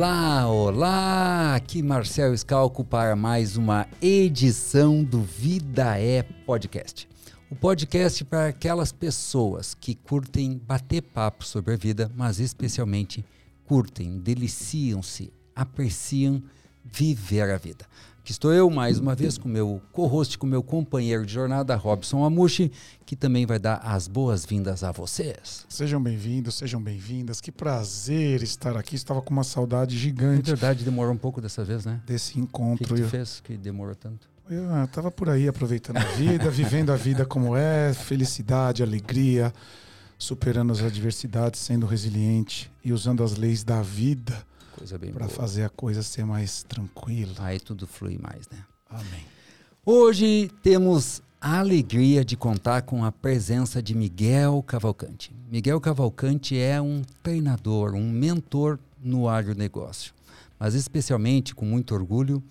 Olá, olá! Aqui Marcel Scalco para mais uma edição do Vida é Podcast. O podcast para aquelas pessoas que curtem bater papo sobre a vida, mas especialmente curtem, deliciam-se, apreciam viver a vida. Aqui estou eu mais uma vez com meu co-host, com meu companheiro de jornada, Robson Amushi, que também vai dar as boas-vindas a vocês. Sejam bem-vindos, sejam bem-vindas. Que prazer estar aqui. Estava com uma saudade gigante. É verdade, demorou um pouco dessa vez, né? Desse O encontro. que, que tu eu, fez que demorou tanto? eu estava por aí aproveitando a vida, vivendo a vida como é, felicidade, alegria, superando as adversidades, sendo resiliente e usando as leis da vida Coisa bem para fazer a coisa ser mais tranquila. Aí tudo flui mais, né? Amém. Hoje temos a alegria de contar com a presença de Miguel Cavalcante. Miguel Cavalcante é um treinador, um mentor no agronegócio, mas especialmente com muito orgulho,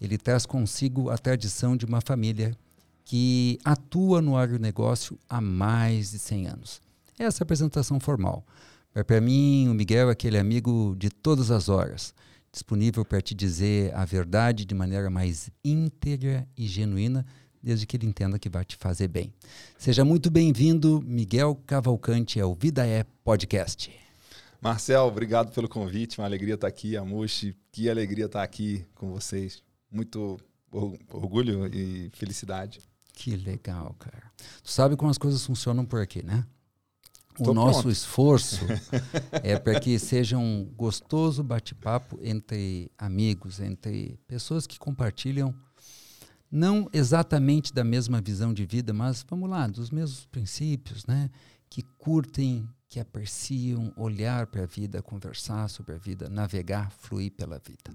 ele traz consigo a tradição de uma família que atua no agronegócio há mais de 100 anos. Essa é a apresentação formal. Para mim, o Miguel é aquele amigo de todas as horas, disponível para te dizer a verdade de maneira mais íntegra e genuína, desde que ele entenda que vai te fazer bem. Seja muito bem-vindo, Miguel Cavalcante, ao Vida é Podcast. Marcel, obrigado pelo convite. Uma alegria estar aqui. Amushi, que alegria estar aqui com vocês. Muito or- orgulho e felicidade. Que legal, cara. Tu sabe como as coisas funcionam por aqui, né? O Tô nosso pronto. esforço é para que seja um gostoso bate-papo entre amigos, entre pessoas que compartilham não exatamente da mesma visão de vida, mas vamos lá, dos mesmos princípios, né? Que curtem, que apreciam olhar para a vida, conversar sobre a vida, navegar, fluir pela vida.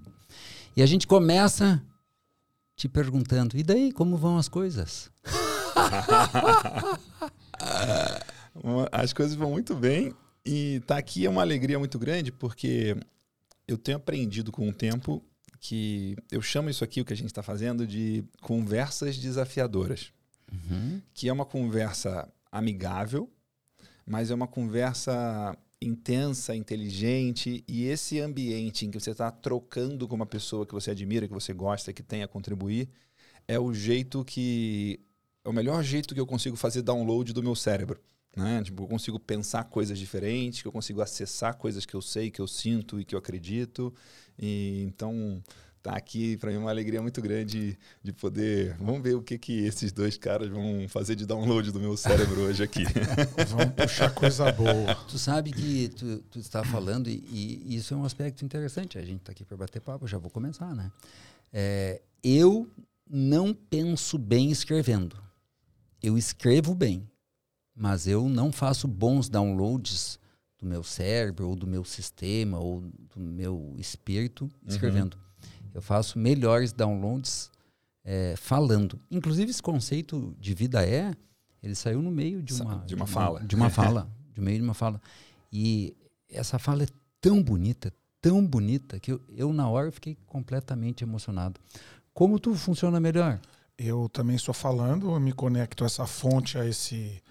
E a gente começa te perguntando: e daí, como vão as coisas? As coisas vão muito bem e estar aqui é uma alegria muito grande porque eu tenho aprendido com o tempo que eu chamo isso aqui, o que a gente está fazendo, de conversas desafiadoras. Uhum. que é uma conversa amigável, mas é uma conversa intensa, inteligente, e esse ambiente em que você está trocando com uma pessoa que você admira, que você gosta, que tem a contribuir, é o jeito que. É o melhor jeito que eu consigo fazer download do meu cérebro. Né? Tipo, eu consigo pensar coisas diferentes, que eu consigo acessar coisas que eu sei, que eu sinto e que eu acredito. E então tá aqui para mim é uma alegria muito grande de poder. Vamos ver o que que esses dois caras vão fazer de download do meu cérebro hoje aqui. Vamos puxar coisa boa. Tu sabe que tu, tu está falando, e, e isso é um aspecto interessante. A gente está aqui para bater papo, já vou começar, né? É, eu não penso bem escrevendo. Eu escrevo bem, mas eu não faço bons downloads do meu cérebro, ou do meu sistema, ou do meu espírito escrevendo. Eu faço melhores downloads é, falando. Inclusive, esse conceito de vida é, ele saiu no meio de uma, de uma fala. De uma fala. de meio de uma fala. E essa fala é tão bonita, tão bonita, que eu, eu na hora fiquei completamente emocionado. Como tu funciona melhor? Eu também estou falando, eu me conecto a essa fonte, a esse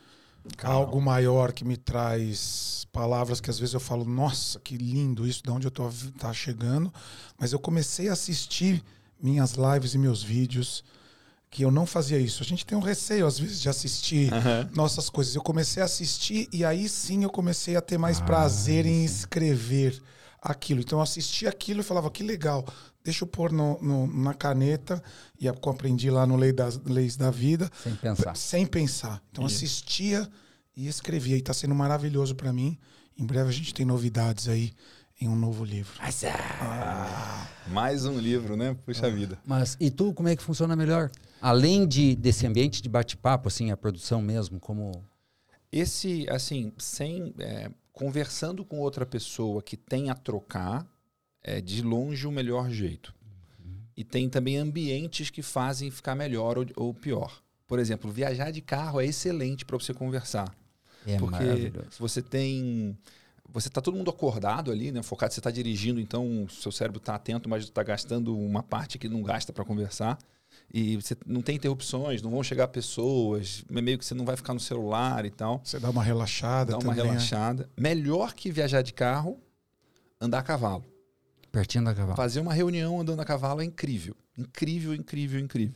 algo maior que me traz palavras que às vezes eu falo, nossa, que lindo isso, de onde eu tô tá chegando. Mas eu comecei a assistir minhas lives e meus vídeos, que eu não fazia isso. A gente tem um receio, às vezes, de assistir nossas coisas. Eu comecei a assistir e aí sim eu comecei a ter mais Ah, prazer em escrever aquilo. Então eu assistia aquilo e falava, que legal, deixa eu pôr no- no- na caneta, e aprendi lá no Lei das Leis da Vida, Sem pensar. sem pensar. Então Isso. assistia e escrevia. E está sendo maravilhoso para mim. Em breve a gente tem novidades aí em um novo livro. Mais um livro, né? Puxa vida. Mas e tu, como é que funciona melhor? Além de desse ambiente de bate-papo, assim, a produção mesmo, como Esse, assim, sem. é, conversando com outra pessoa que tem a trocar, é de longe o melhor jeito. E tem também ambientes que fazem ficar melhor ou, ou pior. Por exemplo, viajar de carro é excelente para você conversar. é porque maravilhoso. você tem. Você está todo mundo acordado ali, né? Focado, você está dirigindo, então o seu cérebro está atento, mas está gastando uma parte que não gasta para conversar. E você não tem interrupções, não vão chegar pessoas, meio que você não vai ficar no celular e tal. Você dá uma relaxada Dá uma também. né? relaxada. Melhor que viajar de carro, andar a cavalo. Pertinho da cavalo. Fazer uma reunião andando a cavalo é incrível. Incrível, incrível, incrível.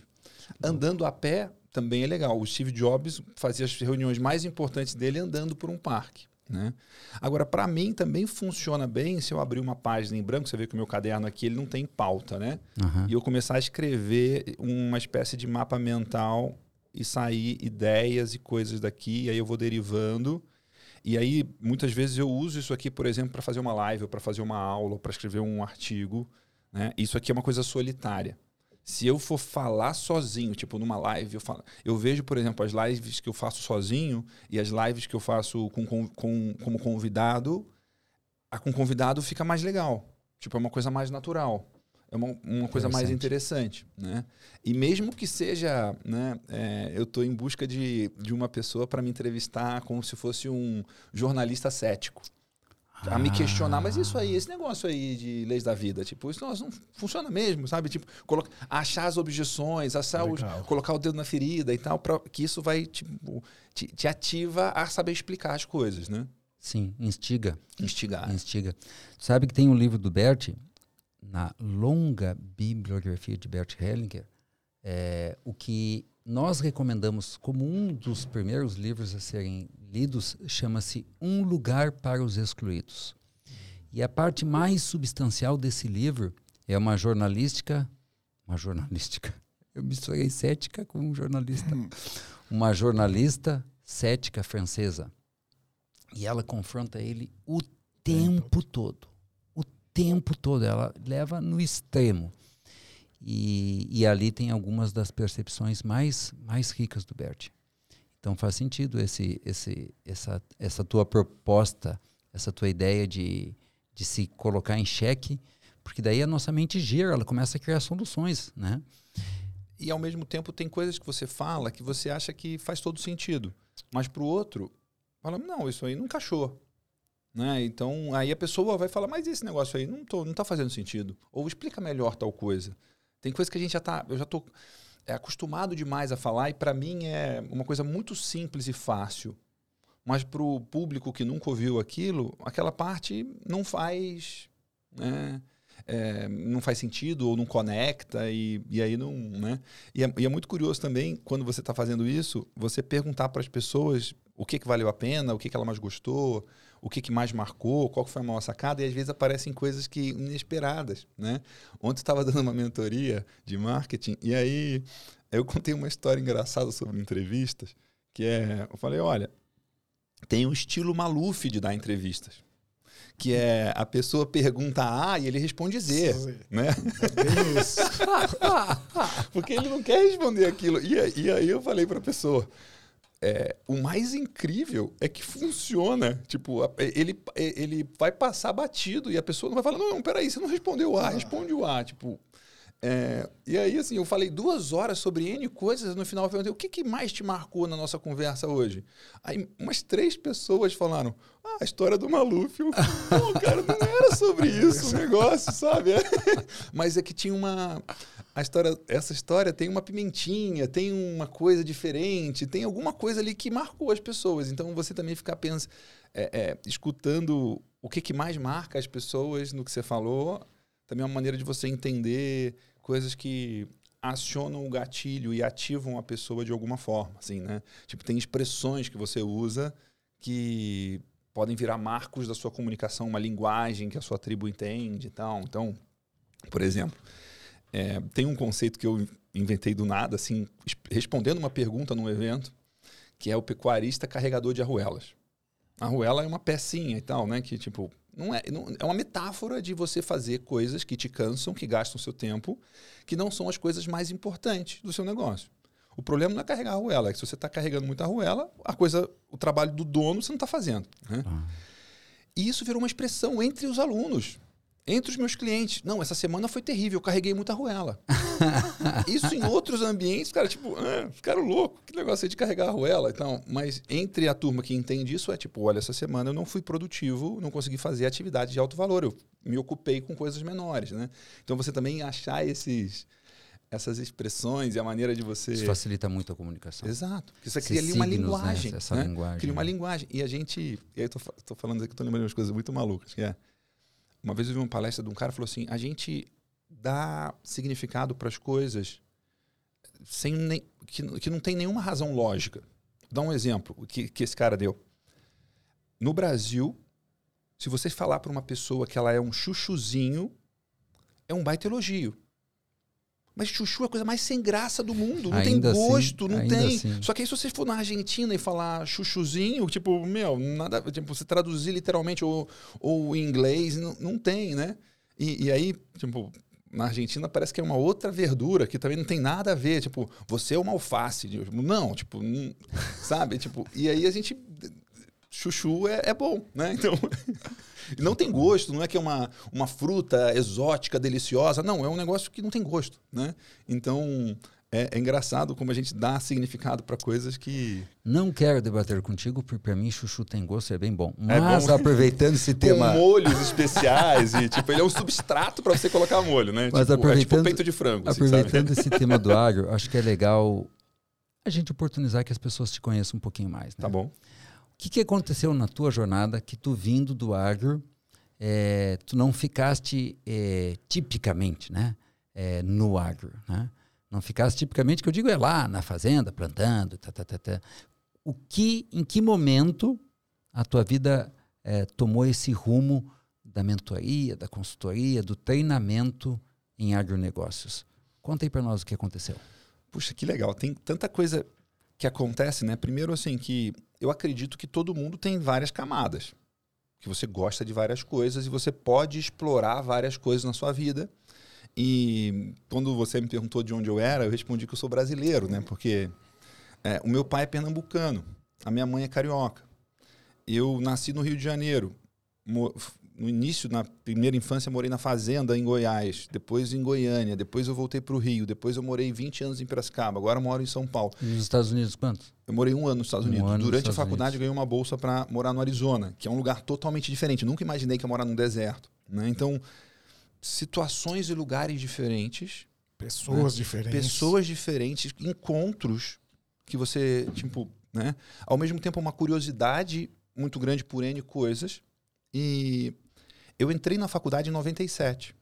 Andando a pé também é legal. O Steve Jobs fazia as reuniões mais importantes dele andando por um parque. Né? Agora, para mim também funciona bem se eu abrir uma página em branco, você vê que o meu caderno aqui ele não tem pauta, né? Aham. E eu começar a escrever uma espécie de mapa mental e sair ideias e coisas daqui, e aí eu vou derivando. E aí, muitas vezes eu uso isso aqui, por exemplo, para fazer uma live, ou para fazer uma aula, ou para escrever um artigo. Né? Isso aqui é uma coisa solitária. Se eu for falar sozinho, tipo numa live, eu, falo, eu vejo, por exemplo, as lives que eu faço sozinho e as lives que eu faço com, com, com- como convidado, a com convidado fica mais legal. Tipo, é uma coisa mais natural. É uma, uma coisa mais interessante, né? E mesmo que seja, né, é, eu estou em busca de, de uma pessoa para me entrevistar como se fosse um jornalista cético. A me questionar, mas isso aí, esse negócio aí de leis da vida, tipo, isso não, não funciona mesmo, sabe? Tipo, coloca, achar as objeções, achar os- colocar o dedo na ferida e tal, pra, que isso vai, tipo, te, te ativa a saber explicar as coisas, né? Sim, instiga. Instigar. Instiga. Sabe que tem um livro do Bert, na longa bibliografia de Bert Hellinger, é, o que nós recomendamos como um dos primeiros livros a serem lidos chama-se Um Lugar para os Excluídos. E a parte mais substancial desse livro é uma jornalística, uma jornalística, eu misturei cética com um jornalista, uma jornalista cética francesa. E ela confronta ele o tempo todo. O tempo todo. Ela leva no extremo. E, e ali tem algumas das percepções mais, mais ricas do Bert. Então faz sentido esse, esse, essa, essa tua proposta, essa tua ideia de, de se colocar em xeque, porque daí a nossa mente gira, ela começa a criar soluções, né? E ao mesmo tempo tem coisas que você fala que você acha que faz todo sentido. Mas pro outro, fala, não, isso aí não encaixou. Né? Então aí a pessoa vai falar, mas esse negócio aí não, tô, não tá fazendo sentido. Ou explica melhor tal coisa. Tem coisa que a gente já tá. Eu já tô é, acostumado demais a falar, e para mim é uma coisa muito simples e fácil. Mas pro público que nunca ouviu aquilo, aquela parte não faz. Né? É, não faz sentido ou não conecta e, e aí não, né? E é, e é muito curioso também quando você está fazendo isso, você perguntar para as pessoas o que, que valeu a pena, o que, que ela mais gostou, o que, que mais marcou, qual foi a maior sacada e às vezes aparecem coisas que inesperadas, né? Ontem eu estava dando uma mentoria de marketing e aí eu contei uma história engraçada sobre entrevistas que é, eu falei, olha, tem um estilo Maluf de dar entrevistas que é a pessoa pergunta A e ele responde Z, né? É isso. Porque ele não quer responder aquilo. E, a- e aí eu falei pra pessoa, é, o mais incrível é que funciona. Tipo, ele, ele vai passar batido e a pessoa não vai falar, não, não, peraí, você não respondeu o A, responde o A. Tipo, é, e aí, assim, eu falei duas horas sobre N coisas, no final eu perguntei, o que, que mais te marcou na nossa conversa hoje? Aí umas três pessoas falaram, ah, a história do Maluf. Eu, Pô, cara, não era sobre isso o negócio, sabe? Mas é que tinha uma... A história, essa história tem uma pimentinha, tem uma coisa diferente, tem alguma coisa ali que marcou as pessoas. Então você também ficar pensando, escutando o que, que mais marca as pessoas no que você falou, também é uma maneira de você entender coisas que acionam o gatilho e ativam a pessoa de alguma forma, assim, né? Tipo, tem expressões que você usa que podem virar marcos da sua comunicação, uma linguagem que a sua tribo entende e tal. Então, por exemplo, é, tem um conceito que eu inventei do nada, assim, es- respondendo uma pergunta num evento, que é o pecuarista carregador de arruelas. A arruela é uma pecinha e tal, né? Que, tipo, não é, não- é uma metáfora de você fazer coisas que te cansam, que gastam seu tempo, que não são as coisas mais importantes do seu negócio. O problema não é carregar a arruela, é que se você está carregando muita arruela, a coisa, o trabalho do dono você não está fazendo. Né? Ah. E isso virou uma expressão entre os alunos, entre os meus clientes. Não, essa semana foi terrível, eu carreguei muita arruela. isso em outros ambientes, cara, tipo, ah, ficaram loucos, que negócio aí de carregar a arruela. Então, mas entre a turma que entende isso, é tipo, olha, essa semana eu não fui produtivo, não consegui fazer atividade de alto valor, eu me ocupei com coisas menores, né? Então você também achar esses, essas expressões e a maneira de você... Isso facilita muito a comunicação. Exato. Porque você cria ali uma né? linguagem. Essa né? linguagem, Cria uma né? linguagem. E a gente. E aí eu tô, tô falando aqui, tô lembrando de umas coisas muito malucas, que é. Uma vez eu vi uma palestra de um cara falou assim: a gente dá significado para as coisas sem nem, que, que não tem nenhuma razão lógica. Dar um exemplo que, que esse cara deu. No Brasil, se você falar para uma pessoa que ela é um chuchuzinho, é um baita elogio. Mas chuchu é a coisa mais sem graça do mundo. Não Ainda tem assim- gosto, não ainda tem. assim. Só que aí, se você for na Argentina e falar chuchuzinho, tipo, meu, nada. Tipo, você traduzir literalmente ou, ou em inglês, não, não tem, né? E, e aí, tipo, na Argentina parece que é uma outra verdura que também não tem nada a ver. Tipo, você é uma alface. Tipo, Não, tipo, não- sabe? Tipo, e aí a gente. Chuchu é, é bom, né? Então. Não tem gosto, não é que é uma, uma fruta exótica, deliciosa. Não, é um negócio que não tem gosto, né? Então, é, é engraçado como a gente dá significado para coisas que... Não quero debater contigo, porque para mim chuchu tem gosto, é bem bom. É Mas bom. aproveitando esse Com tema, molhos especiais e, tipo, ele é um substrato para você colocar molho, né? Mas tipo, é tipo aproveitando- peito de frango, assim, aproveitando sabe? esse tema do agro, acho que é legal a gente oportunizar que as pessoas te conheçam um pouquinho mais. Né? Tá bom. Que, que aconteceu na tua jornada que tu vindo do agro, eh, tu não ficaste eh, tipicamente né, eh, no agro, né? Não ficaste tipicamente, que eu digo é lá na fazenda, plantando, tá, tá, tá, tá. O que, em que momento a tua vida tomou esse rumo da mentoria, da consultoria, do treinamento em agronegócios? Conta aí para nós o que aconteceu. Puxa, que legal. Tem tanta coisa que acontece, né? Primeiro, assim, que eu acredito que todo mundo tem várias camadas. Que você gosta de várias coisas e você pode explorar várias coisas na sua vida. E quando você me perguntou de onde eu era, eu respondi que eu sou brasileiro, né? Porque é, o meu pai é pernambucano, a minha mãe é carioca. Eu nasci no Rio de Janeiro. No início, na primeira infância, morei na fazenda em Goiás, depois em Goiânia, depois eu voltei para o Rio, depois eu morei 20 anos em Piracicaba, agora eu moro em São Paulo. E nos Estados Unidos, quantos? Eu morei um ano nos Estados Um Unidos. nos Durante Estados a faculdade, Unidos. ganhei uma bolsa para morar no Arizona, que é um lugar totalmente diferente. Nunca imaginei que ia morar num deserto. Né? Então, situações e lugares diferentes, Pessoas diferentes. pessoas diferentes, encontros que você, tipo, né? Ao mesmo tempo, uma curiosidade muito grande por N coisas. E eu entrei na faculdade em 97.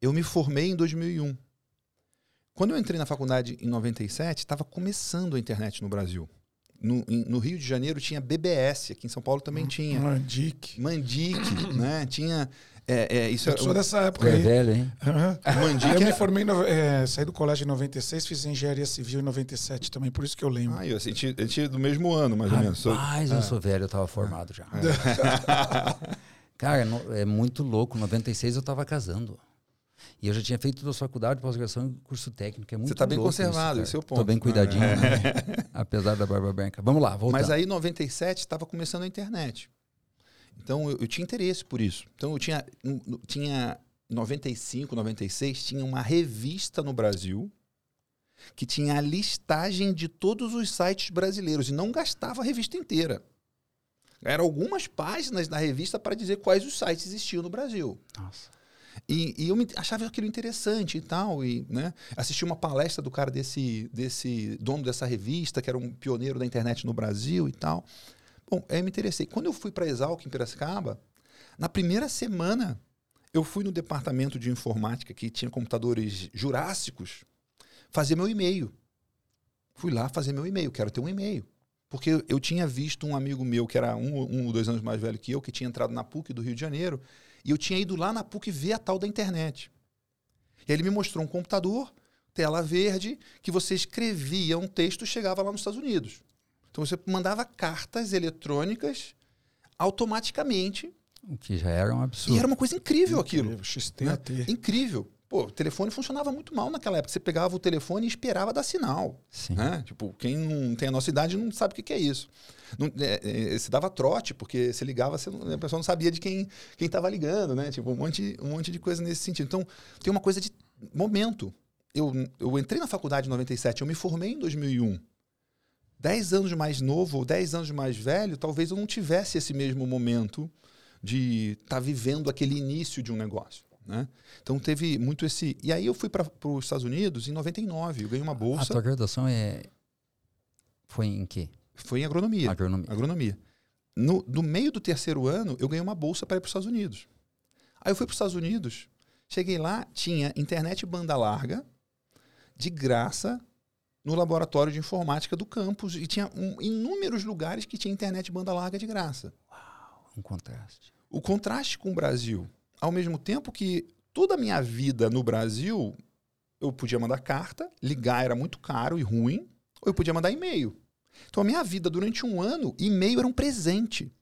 Eu me formei em 2001. Quando eu entrei na faculdade em 97, estava começando a internet no Brasil. No, em- no Rio de Janeiro tinha BBS, aqui em São Paulo também tinha. Mandic. Mandic, né? Tinha. É, é, isso Eu sou dessa época É aí. velho, hein? Aham. Mandic Eu me é- formei, em no- é, saí do colégio em 96, fiz engenharia civil em 97 também, por isso que eu lembro. Ah, eu senti, gente é do mesmo ano, mais ou menos. Rapaz, eu Ah. sou velho, eu tava formado já. Cara, no- é muito louco. Em 96 eu tava casando. E eu já tinha feito duas faculdades, pós-graduação e curso técnico. É muito Você tá bem conservado, isso, esse é o ponto. Tô bem cuidadinho, né? Apesar da barba branca. Vamos lá, voltando. Mas aí, em 97, estava começando a internet. Então, eu, eu tinha interesse por isso. Então, eu tinha, tinha em 95, 96, tinha uma revista no Brasil que tinha a listagem de todos os sites brasileiros e não gastava a revista inteira. Eram algumas páginas da revista para dizer quais os sites existiam no Brasil. Nossa. E, e eu me- achava aquilo interessante e tal. E, né, assisti uma palestra do cara desse, desse dono dessa revista, que era um pioneiro da internet no Brasil e tal. Bom, aí eu me interessei. Quando eu fui para Exalc, em Piracicaba, na primeira semana, eu fui no departamento de informática, que tinha computadores jurássicos, fazer meu e-mail. Fui lá fazer meu e-mail, quero ter um e-mail. Porque eu- tinha visto um amigo meu, que era um, um ou dois anos mais velho que eu, que tinha entrado na PUC do Rio de Janeiro, e eu tinha ido lá na PUC ver a tal da internet. E aí ele me mostrou um computador, tela verde, que você escrevia um texto e chegava lá nos Estados Unidos. Então você mandava cartas eletrônicas automaticamente. O que já era um absurdo. E era uma coisa incrível aquilo. XTAT. Incrível. Pô, o telefone funcionava muito mal naquela época. Você pegava o telefone e esperava dar sinal. Sim. Né? Tipo, quem não tem a nossa idade não sabe o que, que é isso. Não, é, é, você dava trote, porque você ligava, você a pessoa não sabia de quem quem estava ligando, né? Tipo, um monte, um monte de coisa nesse sentido. Então, tem uma coisa de momento. Eu, eu entrei na faculdade em 97, eu me formei em 2001. Dez anos mais novo ou dez anos mais velho, talvez eu não tivesse esse mesmo momento de estar vivendo aquele início de um negócio. Né? Então teve muito esse. E aí eu fui para os Estados Unidos em 99, eu ganhei uma A bolsa. tua graduação é... Foi em quê? Foi em agronomia. Agronomia. Agronomia. No, no meio do terceiro ano, eu ganhei uma bolsa para ir para os Estados Unidos. Aí eu fui para os Estados Unidos, cheguei lá, tinha internet banda larga, de graça, no laboratório de informática do campus, e tinha um, inúmeros lugares que tinha internet banda larga de graça. Uau, um contraste. O contraste com o Brasil, ao mesmo tempo que toda a minha vida no Brasil, eu podia mandar carta, ligar era muito caro e ruim, ou eu podia mandar e-mail. Então a minha vida durante um ano, e-mail era um presente.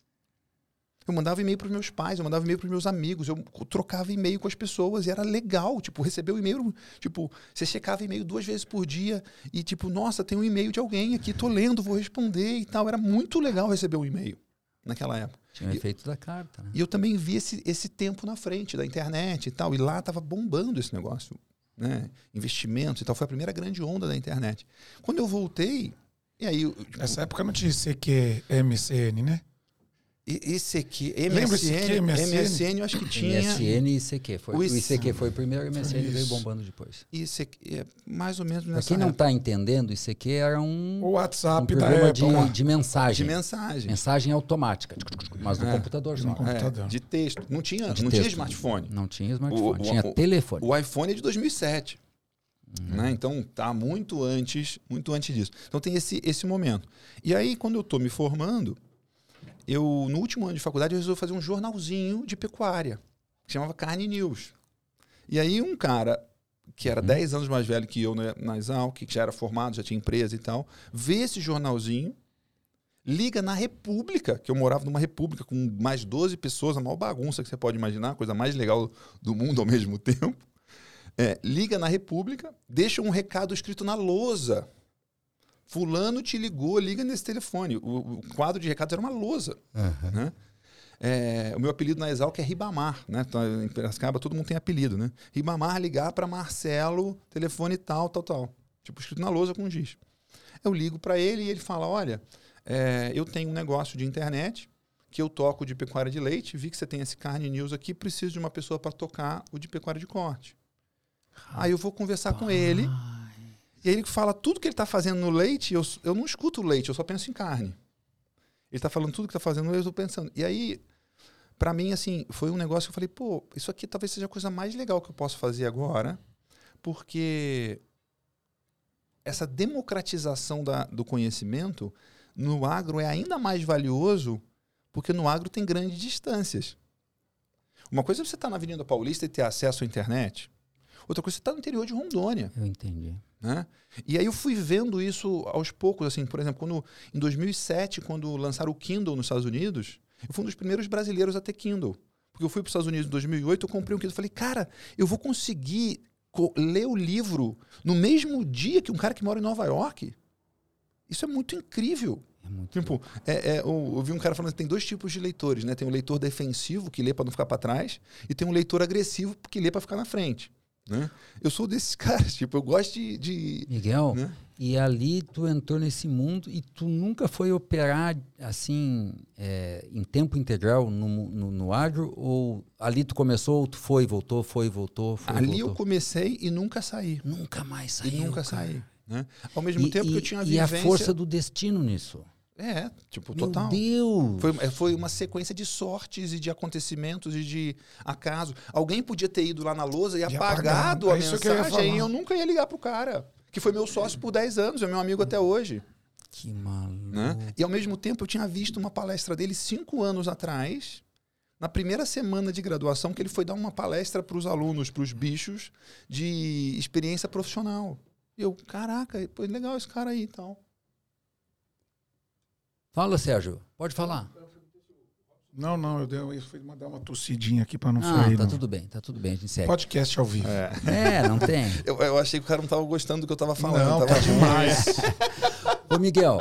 Eu mandava e-mail para os meus pais, eu mandava e-mail para os meus amigos, eu trocava e-mail com as pessoas e era legal, tipo, receber o e-mail, tipo, você checava e-mail duas vezes por dia e tipo, nossa, tem um e-mail de alguém aqui, tô lendo, vou responder e tal. Era muito legal receber um e-mail naquela época. Tinha o efeito da carta, né? E eu também vi esse, esse tempo na frente da internet e tal, e lá tava bombando esse negócio, né? Investimentos e tal, foi a primeira grande onda da internet. Quando eu voltei, e aí, tipo, Nessa época não tinha CQ, MCN, né? E- esse aqui, MSN, aqui, MSN? MSN eu acho que tinha. MSN e ICQ. Foi, O o IC ICQ foi o primeiro, o MSN veio bombando depois. Isso aqui, é mais ou menos Pra nessa quem não está entendendo, aqui era um, O um WhatsApp da programa época. de, de mensagem. de mensagem. Mensagem automática, mas do É. computador No só. computador. É, de texto. Não tinha, De não tinha texto. smartphone. Não tinha smartphone, O- o- tinha o- telefone. O iPhone é de 2007. Uhum. Né? Então tá muito antes, muito antes disso. Então tem esse, esse momento. E aí, quando eu tô me formando, eu, no último ano de faculdade, eu resolvi fazer um jornalzinho de pecuária, que chamava Carne News. E aí um cara que era 10 anos mais velho que eu na, na Exalc, que já era formado, já tinha empresa e tal, vê esse jornalzinho, liga na República, que eu morava numa República com mais 12 pessoas, a maior bagunça que você pode imaginar, a coisa mais legal do mundo ao mesmo tempo. É, liga na República, deixa um recado escrito na lousa. Fulano te ligou, liga nesse telefone. O, o quadro de recados era uma lousa. Né? É, o meu apelido na Exalc é Ribamar, né? Então, em Piracicaba todo mundo tem apelido, né? Ribamar ligar para Marcelo, telefone tal, tal, tal. Tipo, escrito na lousa com giz. Eu ligo para ele e ele fala: Olha, é, eu tenho um negócio de internet que eu toco de pecuária de leite, vi que você tem esse carne news aqui, preciso de uma pessoa para tocar o de pecuária de corte. Aí eu vou conversar com ele. E aí ele fala tudo que ele está fazendo no leite, eu, eu não escuto o leite, eu só penso em carne. Ele está falando tudo que está fazendo, eu estou pensando. E aí, para mim, assim, foi um negócio que eu falei, pô, isso aqui talvez seja a coisa mais legal que eu posso fazer agora, porque essa democratização da, do conhecimento no agro é ainda mais valioso, porque no agro tem grandes distâncias. Uma coisa é você estar na Avenida Paulista e ter acesso à internet. Outra coisa você estar no interior de Rondônia. Eu entendi. Né? E aí eu fui vendo isso aos poucos, assim, por exemplo, quando em 2007, quando lançaram o Kindle nos Estados Unidos, eu fui um dos primeiros brasileiros a ter Kindle. Porque eu fui para os Estados Unidos em 2008, eu comprei um Kindle, falei, cara, eu vou conseguir co- ler o livro no mesmo dia que um cara que mora em Nova York. Isso é muito incrível. É muito Tipo, é, é, eu, eu vi um cara falando que tem dois tipos de leitores, né? Tem o leitor defensivo, que lê para não ficar para trás, e tem um leitor agressivo, que lê para ficar na frente. Né? Eu sou desses caras, tipo, eu gosto de. de Miguel, né? e ali tu entrou nesse mundo e tu nunca foi operar assim é, em tempo integral no, no, no agro? Ou ali tu começou, tu foi, voltou, foi, voltou, foi, Ali voltou? eu comecei e nunca saí. Nunca mais E saiu, nunca cara. saí. Né? Ao mesmo E, tempo e- que eu tinha e a vivência. força do destino nisso. É, tipo, Meu total. Deus! Foi, é, foi uma sequência de sortes e de acontecimentos e de acaso. Alguém podia ter ido lá na lousa e E apagado apagado. a É eu mensagem falar. e eu nunca ia ligar pro cara. Que foi meu sócio por 10 anos, é meu amigo até hoje. Que maluco. Né? E ao mesmo tempo eu tinha visto uma palestra dele cinco anos atrás, na primeira semana de graduação, que ele foi dar uma palestra para os alunos, para os bichos, de experiência profissional. E eu, caraca, legal esse cara aí e tal. Fala, Sérgio. Pode falar. Não, não, eu, dei, eu fui mandar uma tossidinha aqui para não Ah, sair. tá não. tudo bem, tá tudo bem, a gente segue. Podcast ao vivo. É, não tem. Eu, eu achei que o cara não estava gostando do que eu estava falando. não, tava tá demais. Ô, Miguel.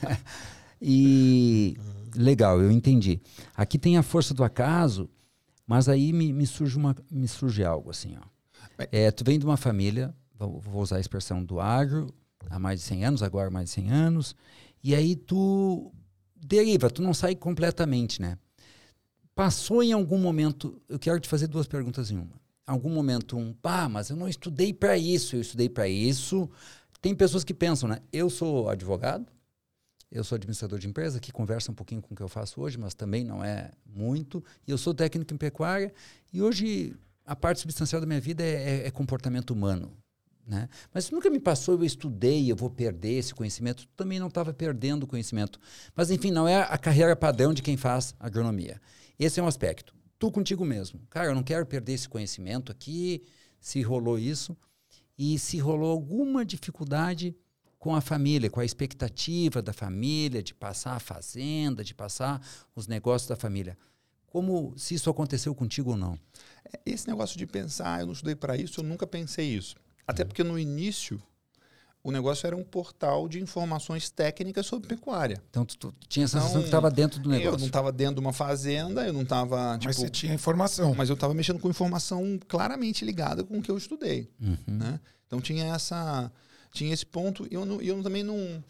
e legal, eu entendi. Aqui tem a força do acaso, mas aí me, me surge uma, me surge algo assim, ó. É, tu vem de uma família, vou, vou usar a expressão do agro, há mais de 100 anos, agora mais de 100 anos, e aí tu deriva, tu não sai completamente, né? Passou em algum momento, eu quero te fazer duas perguntas em uma. Algum momento um, pá, mas eu não estudei para isso, eu estudei para isso. Tem pessoas que pensam, né? Eu sou advogado, Eu sou administrador de empresa, que conversa um pouquinho com o que eu faço hoje, mas também não é muito. E eu sou técnico em pecuária. E hoje a parte substancial da minha vida é, é, é comportamento humano. Né? Mas nunca me passou, eu estudei, eu vou perder esse conhecimento. Também não estava perdendo conhecimento. Mas, enfim, não é a carreira padrão de quem faz agronomia. Esse é um aspecto. Tu contigo mesmo. Cara, eu não quero perder esse conhecimento aqui, se rolou isso. E se rolou alguma dificuldade, com a família, com a expectativa da família de passar a fazenda, de passar os negócios da família. Como se isso aconteceu contigo ou não? É, esse negócio de pensar, eu não estudei para isso, eu nunca pensei isso. Até porque no início o negócio era um portal de informações técnicas sobre pecuária. Então tu, tu tinha a sensação que estava dentro do negócio. Eu não estava dentro de uma fazenda, eu não estava. Tipo, mas você tinha informação. Mas eu estava mexendo com informação claramente ligada com o que eu estudei. Uhum. Né? Então tinha essa tinha esse ponto e eu, não, eu também não.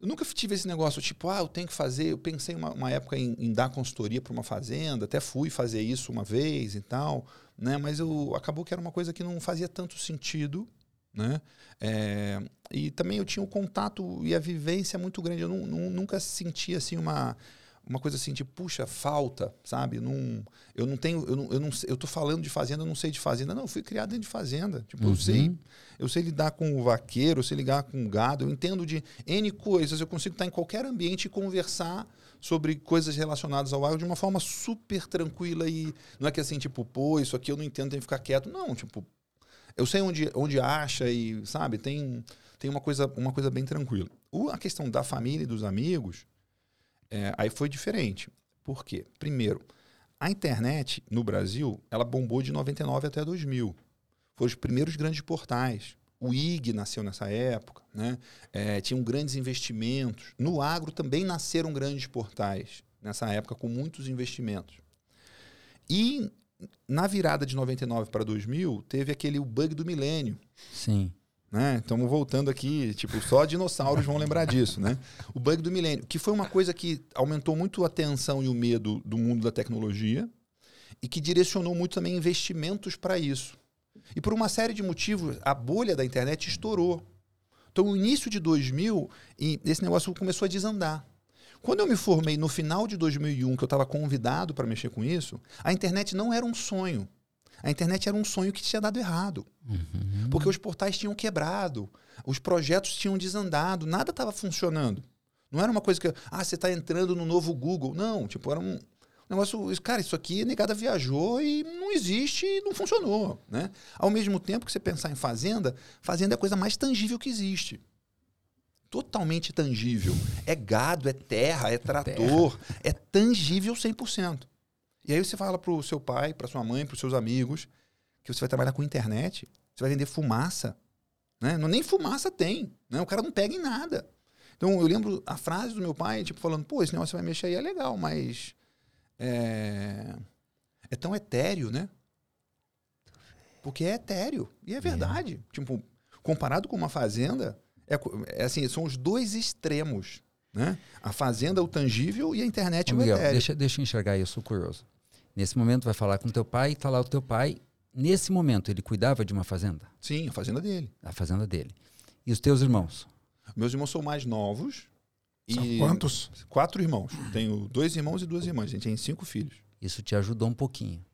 Eu nunca tive esse negócio, tipo, ah, eu tenho que fazer. Eu pensei uma, uma época em, em, dar consultoria para uma fazenda, até fui fazer isso uma vez e tal, né? Mas eu acabou que era uma coisa que não fazia tanto sentido, né? É, e também eu tinha o um contato e a vivência muito grande. Eu não, não, nunca senti assim uma uma coisa assim, tipo, puxa, falta, sabe? Não, eu não tenho, eu não, eu não eu tô falando de fazenda, eu não sei de fazenda. Não, eu fui criado dentro de fazenda. Tipo, uhum. eu sei, eu sei lidar com o vaqueiro, eu sei lidar com o gado, eu entendo de N coisas, eu consigo estar em qualquer ambiente e conversar sobre coisas relacionadas ao agro de uma forma super tranquila e não é que assim, tipo, pô, isso aqui eu não entendo, tem que ficar quieto. Não, tipo, eu sei onde, onde acha e, sabe, tem, tem uma, coisa, uma coisa bem tranquila. O, a questão da família e dos amigos, é, aí foi diferente. Por quê? Primeiro, a internet no Brasil, ela bombou de 99 até 2000. Foram os primeiros grandes portais. O IG nasceu nessa época, né? É, tinham grandes investimentos. No agro também nasceram grandes portais nessa época com muitos investimentos. E na virada de 99 para 2000, teve aquele bug do milênio. Sim. Né? Estamos voltando aqui, tipo, só dinossauros vão lembrar disso, né? O bug do milênio, que foi uma coisa que aumentou muito a tensão e o medo do mundo da tecnologia e que direcionou muito também investimentos para isso. E por uma série de motivos, a bolha da internet estourou. Então, no início de 2000, esse negócio começou a desandar. Quando eu me formei no final de 2001, que eu estava convidado para mexer com isso, a internet não era um sonho. A internet era um sonho que tinha dado errado. Uhum. Porque os portais tinham quebrado, os projetos tinham desandado, nada estava funcionando. Não era uma coisa que, ah, você está entrando no novo Google. Não, tipo, era um negócio, cara, isso aqui, negada viajou e não existe e não funcionou, né? Ao mesmo tempo que você pensar em fazenda, fazenda é a coisa mais tangível que existe. Totalmente tangível. É gado, é terra, é trator, terra. é tangível 100%. E aí você fala pro seu pai, para sua mãe, para os seus amigos, que você vai trabalhar com internet, você vai vender fumaça. Né? Não, nem fumaça tem. Né? O cara não pega em nada. Então eu lembro a frase do meu pai, tipo, falando, pô, esse negócio você vai mexer aí é legal, mas é, é tão etéreo, né? Porque é etéreo. E é verdade. É. Tipo, comparado com uma fazenda, é, é, assim, são os dois extremos. Né? A fazenda, o tangível, e a internet, Ô, o Miguel, etéreo. Deixa, deixa eu enxergar isso, curioso. Nesse momento vai falar com teu pai, está lá o teu pai. Nesse momento, ele cuidava de uma fazenda? Sim, a fazenda dele. A fazenda dele. E os teus irmãos? Meus irmãos são mais novos. São quantos? Quatro irmãos. Tenho dois irmãos e duas irmãs. A gente tem cinco filhos. Isso te ajudou um pouquinho.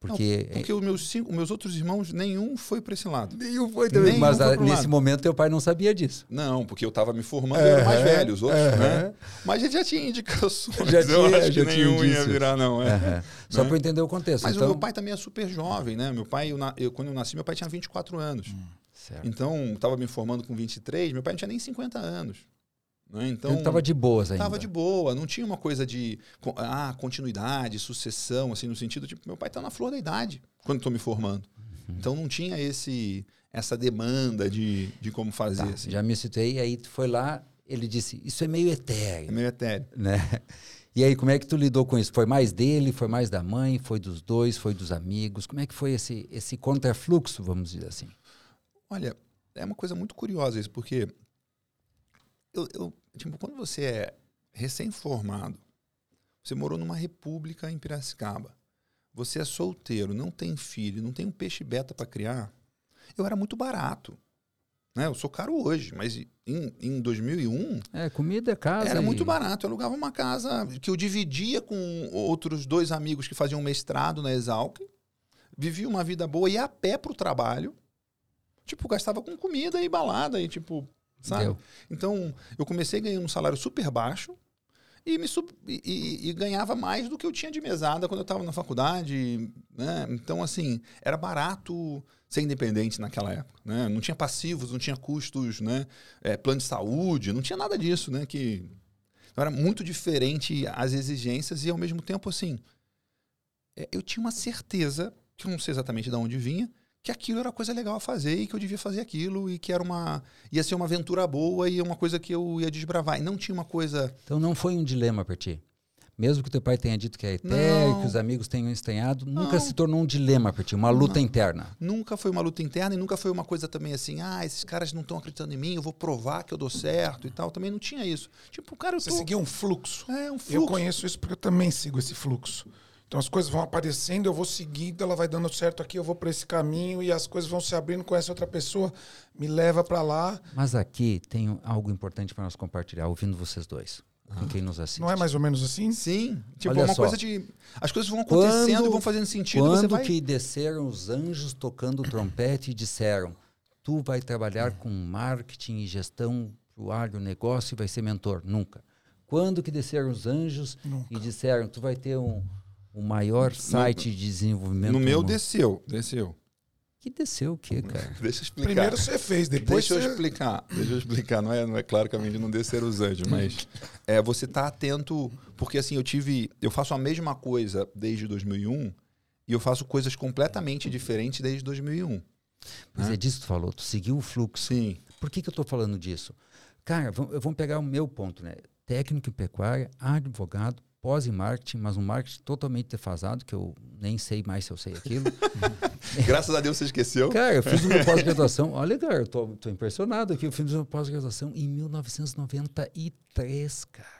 Porque, não, porque os meus, cinco, meus outros irmãos, nenhum foi para esse lado. Nenhum foi também. Nenhum mas a, nesse lado. momento teu pai não sabia disso. Não, porque eu estava me formando e era mais velho, os outros, né? Mas a gente já tinha indicações. Já tinha, eu acho que nenhum ia virar, não. É. Né? Só para entender o contexto. Mas então... o meu pai também é super jovem, né? Meu pai, eu, eu, quando eu nasci, meu pai tinha 24 anos. Hum, então, estava me formando com 23, meu pai não tinha nem 50 anos. Né? Então, ele estava de boas ainda. Estava de boa, não tinha uma coisa de ah, continuidade, sucessão, assim, no sentido de meu pai está na flor da idade quando estou me formando. Uhum. Então não tinha esse essa demanda de, de como fazer. Tá, assim. Já me citei, aí tu foi lá, ele disse, isso é meio etéreo. É meio etéreo. Né? E aí, como é que tu lidou com isso? Foi mais dele, foi mais da mãe, foi dos dois, foi dos amigos? Como é que foi esse, esse contrafluxo, vamos dizer assim? Olha, é uma coisa muito curiosa isso, porque eu, eu, tipo, quando você é recém-formado, você morou numa república em Piracicaba, você é solteiro, não tem filho, não tem um peixe beta para criar, eu era muito barato. Né? Eu sou caro hoje, mas em, em 2001 É, comida é casa. era e- muito barato. Eu alugava uma casa que eu dividia com outros dois amigos que faziam mestrado na Exalc. Vivia uma vida boa, ia a pé pro trabalho. Tipo, gastava com comida e balada e tipo, sabe? Deu. Então, eu comecei ganhando um salário super baixo e, me sub- e- e- ganhava mais do que eu tinha de mesada quando eu estava na faculdade. Né? Então, assim, era barato ser independente naquela época. Né? Não tinha passivos, não tinha custos, né? É, plano de saúde, não tinha nada disso. Né? Que... Então, era muito diferente as exigências e, ao mesmo tempo, assim, é, eu tinha uma certeza, que eu não sei exatamente de onde vinha, que aquilo era coisa legal a fazer e que eu devia fazer aquilo e que era uma ia ser uma aventura boa e uma coisa que eu ia desbravar. E não tinha uma coisa. Então não foi um dilema para ti. Mesmo que teu pai tenha dito que é etéreo, Não. que os amigos tenham estranhado, nunca Não. se tornou um dilema para ti, uma luta interna. Nunca foi uma luta interna e nunca foi uma coisa também assim, ah, esses caras não estão acreditando em mim, eu vou provar que eu dou certo e tal. Também não tinha isso. Tipo, cara, eu Você tô... seguia um fluxo. É, um Eu fluxo. conheço isso porque eu também sigo esse fluxo. Então as coisas vão aparecendo, eu vou seguindo, ela vai dando certo aqui, eu vou para esse caminho e as coisas vão se abrindo, conhece outra pessoa, me leva para lá. Mas aqui tem algo importante para nós compartilhar, ouvindo vocês dois, com quem nos assiste. Não é mais ou menos assim? Sim. Tipo, Olha uma só. coisa de. As coisas vão acontecendo Quando- e vão fazendo sentido. Quando você vai... que desceram os anjos tocando trompete e disseram: Tu vai trabalhar com marketing e gestão para o agronegócio e vai ser mentor? Nunca. Quando que desceram os anjos Nunca. e disseram: Tu vai ter um, o maior site de desenvolvimento No meu mundo?" desceu, desceu. Que desceu o quê, cara? Deixa eu explicar. Primeiro você fez, depois Deixa eu você... explicar. Deixa eu explicar. Não é, não é claramente não descer os anjos, mas é você tá atento, porque assim eu tive, eu faço a mesma coisa desde 2001 e eu faço coisas completamente diferentes desde 2001. Mas Né? é disso que tu falou, tu seguiu o fluxo. Sim. Por que, que eu estou falando disso? Cara, vam- vamos pegar o meu ponto, né? Técnico em pecuária, advogado, pós em marketing, mas um marketing totalmente defasado, que eu nem sei mais se eu sei aquilo. Graças a Deus você esqueceu. Cara, eu fiz uma pós-graduação. Olha, cara, eu tô, tô impressionado aqui. Eu fiz uma pós-graduação em 1993, cara.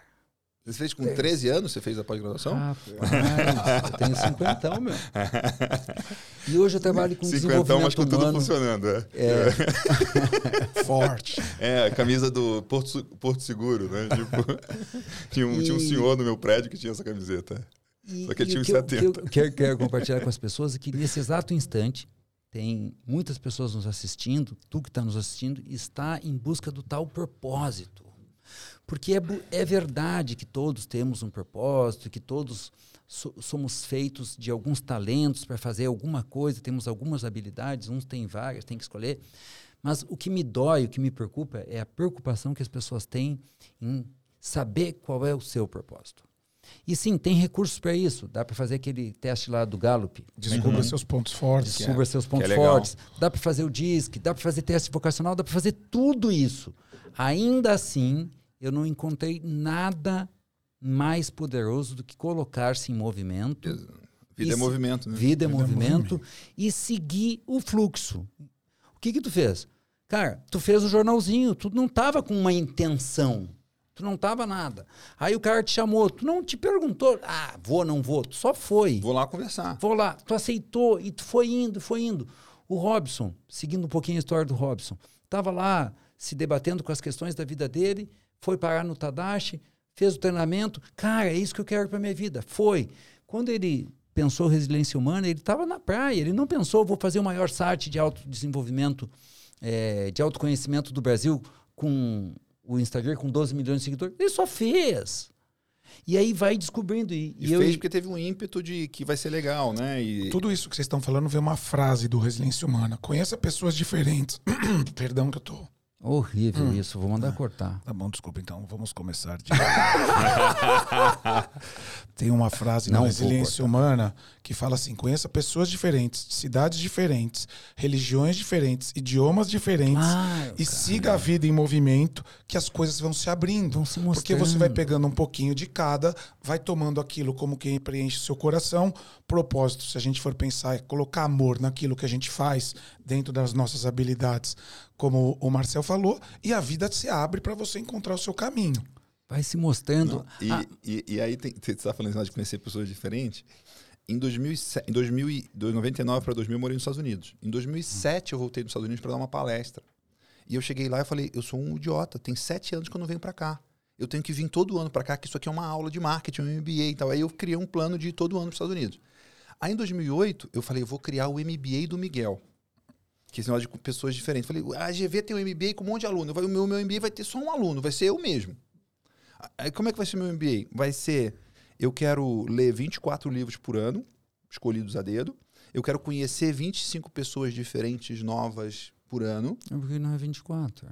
Você fez com 13 anos, você fez a pós-graduação? Rapaz, eu tenho 50, meu. E hoje eu trabalho com 50, desenvolvimento mas com tudo funcionando. É. É, Forte. É, a camisa do Porto, Porto Seguro, né? Tipo, tinha, um, tinha um E- senhor no meu prédio que tinha essa camiseta. E, Só que eu e tinha o uns que eu, 70. que eu quero, quero compartilhar com as pessoas é que nesse exato instante tem muitas pessoas nos assistindo, tu que está nos assistindo, está em busca do tal propósito. Porque é, é verdade que todos temos um propósito, que todos so- somos feitos de alguns talentos para fazer alguma coisa, temos algumas habilidades, uns têm várias, tem que escolher. Mas o que me dói, o que me preocupa é a preocupação que as pessoas têm em saber qual é o seu propósito. E sim, tem recursos para isso. Dá para fazer aquele teste lá do Gallup. Descubra seus pontos fortes. Descubra seus pontos é fortes. Dá para fazer o DISC, dá para fazer teste vocacional, dá para fazer tudo isso. Ainda assim, eu não encontrei nada mais poderoso do que colocar-se em movimento, Vida é movimento, né? vida em Vida é movimento, e seguir o fluxo. O que que tu fez? Cara, tu fez o jornalzinho, tu não tava com uma intenção. Tu não tava nada. Aí o cara te chamou, tu não te perguntou, ah, vou, não vou, tu só foi. Vou lá conversar. Vou lá, tu aceitou e tu foi indo, foi indo. O Robson, seguindo um pouquinho a história do Robson, estava lá se debatendo com as questões da vida dele, foi parar no Tadashi, fez o treinamento. Cara, é isso que eu quero para minha vida. Foi. Quando ele pensou resiliência humana, ele estava na praia. Ele não pensou, vou fazer o maior site de autodesenvolvimento, eh, de autoconhecimento do Brasil com o Instagram com 12 milhões de seguidores. Ele só fez. E aí vai descobrindo. E, E, e eu, fez porque teve um ímpeto de que vai ser legal, né? E Tudo isso que vocês estão falando vem uma frase do Resiliência Humana. Conheça pessoas diferentes. Perdão que eu tô. Horrível Hum. isso, vou mandar cortar. Tá bom, desculpa, então vamos começar de Tem uma frase na Resiliência. Humana que fala assim: conheça pessoas diferentes, cidades diferentes, religiões diferentes, idiomas diferentes. Claro, e cara. siga a vida em movimento, que as coisas vão se abrindo. Vão se Porque você vai pegando um pouquinho de cada, vai tomando aquilo como quem preenche o seu coração. Propósito, se a gente for pensar, é colocar amor naquilo que a gente faz, dentro das nossas habilidades, como o Marcel falou, e a vida se abre para você encontrar o seu caminho. Vai se mostrando. E, Ah, e, e aí tem, você está falando de conhecer pessoas diferentes. Em, 2007, em 2000, e- de 99 para 2000 eu morei nos Estados Unidos. Em 2007 eu voltei dos Estados Unidos para dar uma palestra. E eu cheguei lá e falei, eu sou um idiota, tem sete anos que eu não venho para cá. Eu tenho que vir todo ano para cá, que isso aqui é uma aula de marketing, um MBA e tal. Aí eu criei um plano de ir todo ano para os Estados Unidos. Aí em 2008, eu falei, eu vou criar o MBA do Miguel. Que esse negócio de pessoas diferentes. Falei, a GV tem um MBA com um monte de aluno. O meu, meu MBA vai ter só um aluno, vai ser eu mesmo. Aí como é que vai ser meu MBA? Vai ser, eu quero ler 24 livros por ano, escolhidos a dedo. Eu quero conhecer 25 pessoas diferentes, novas, por ano. É porque não é 24.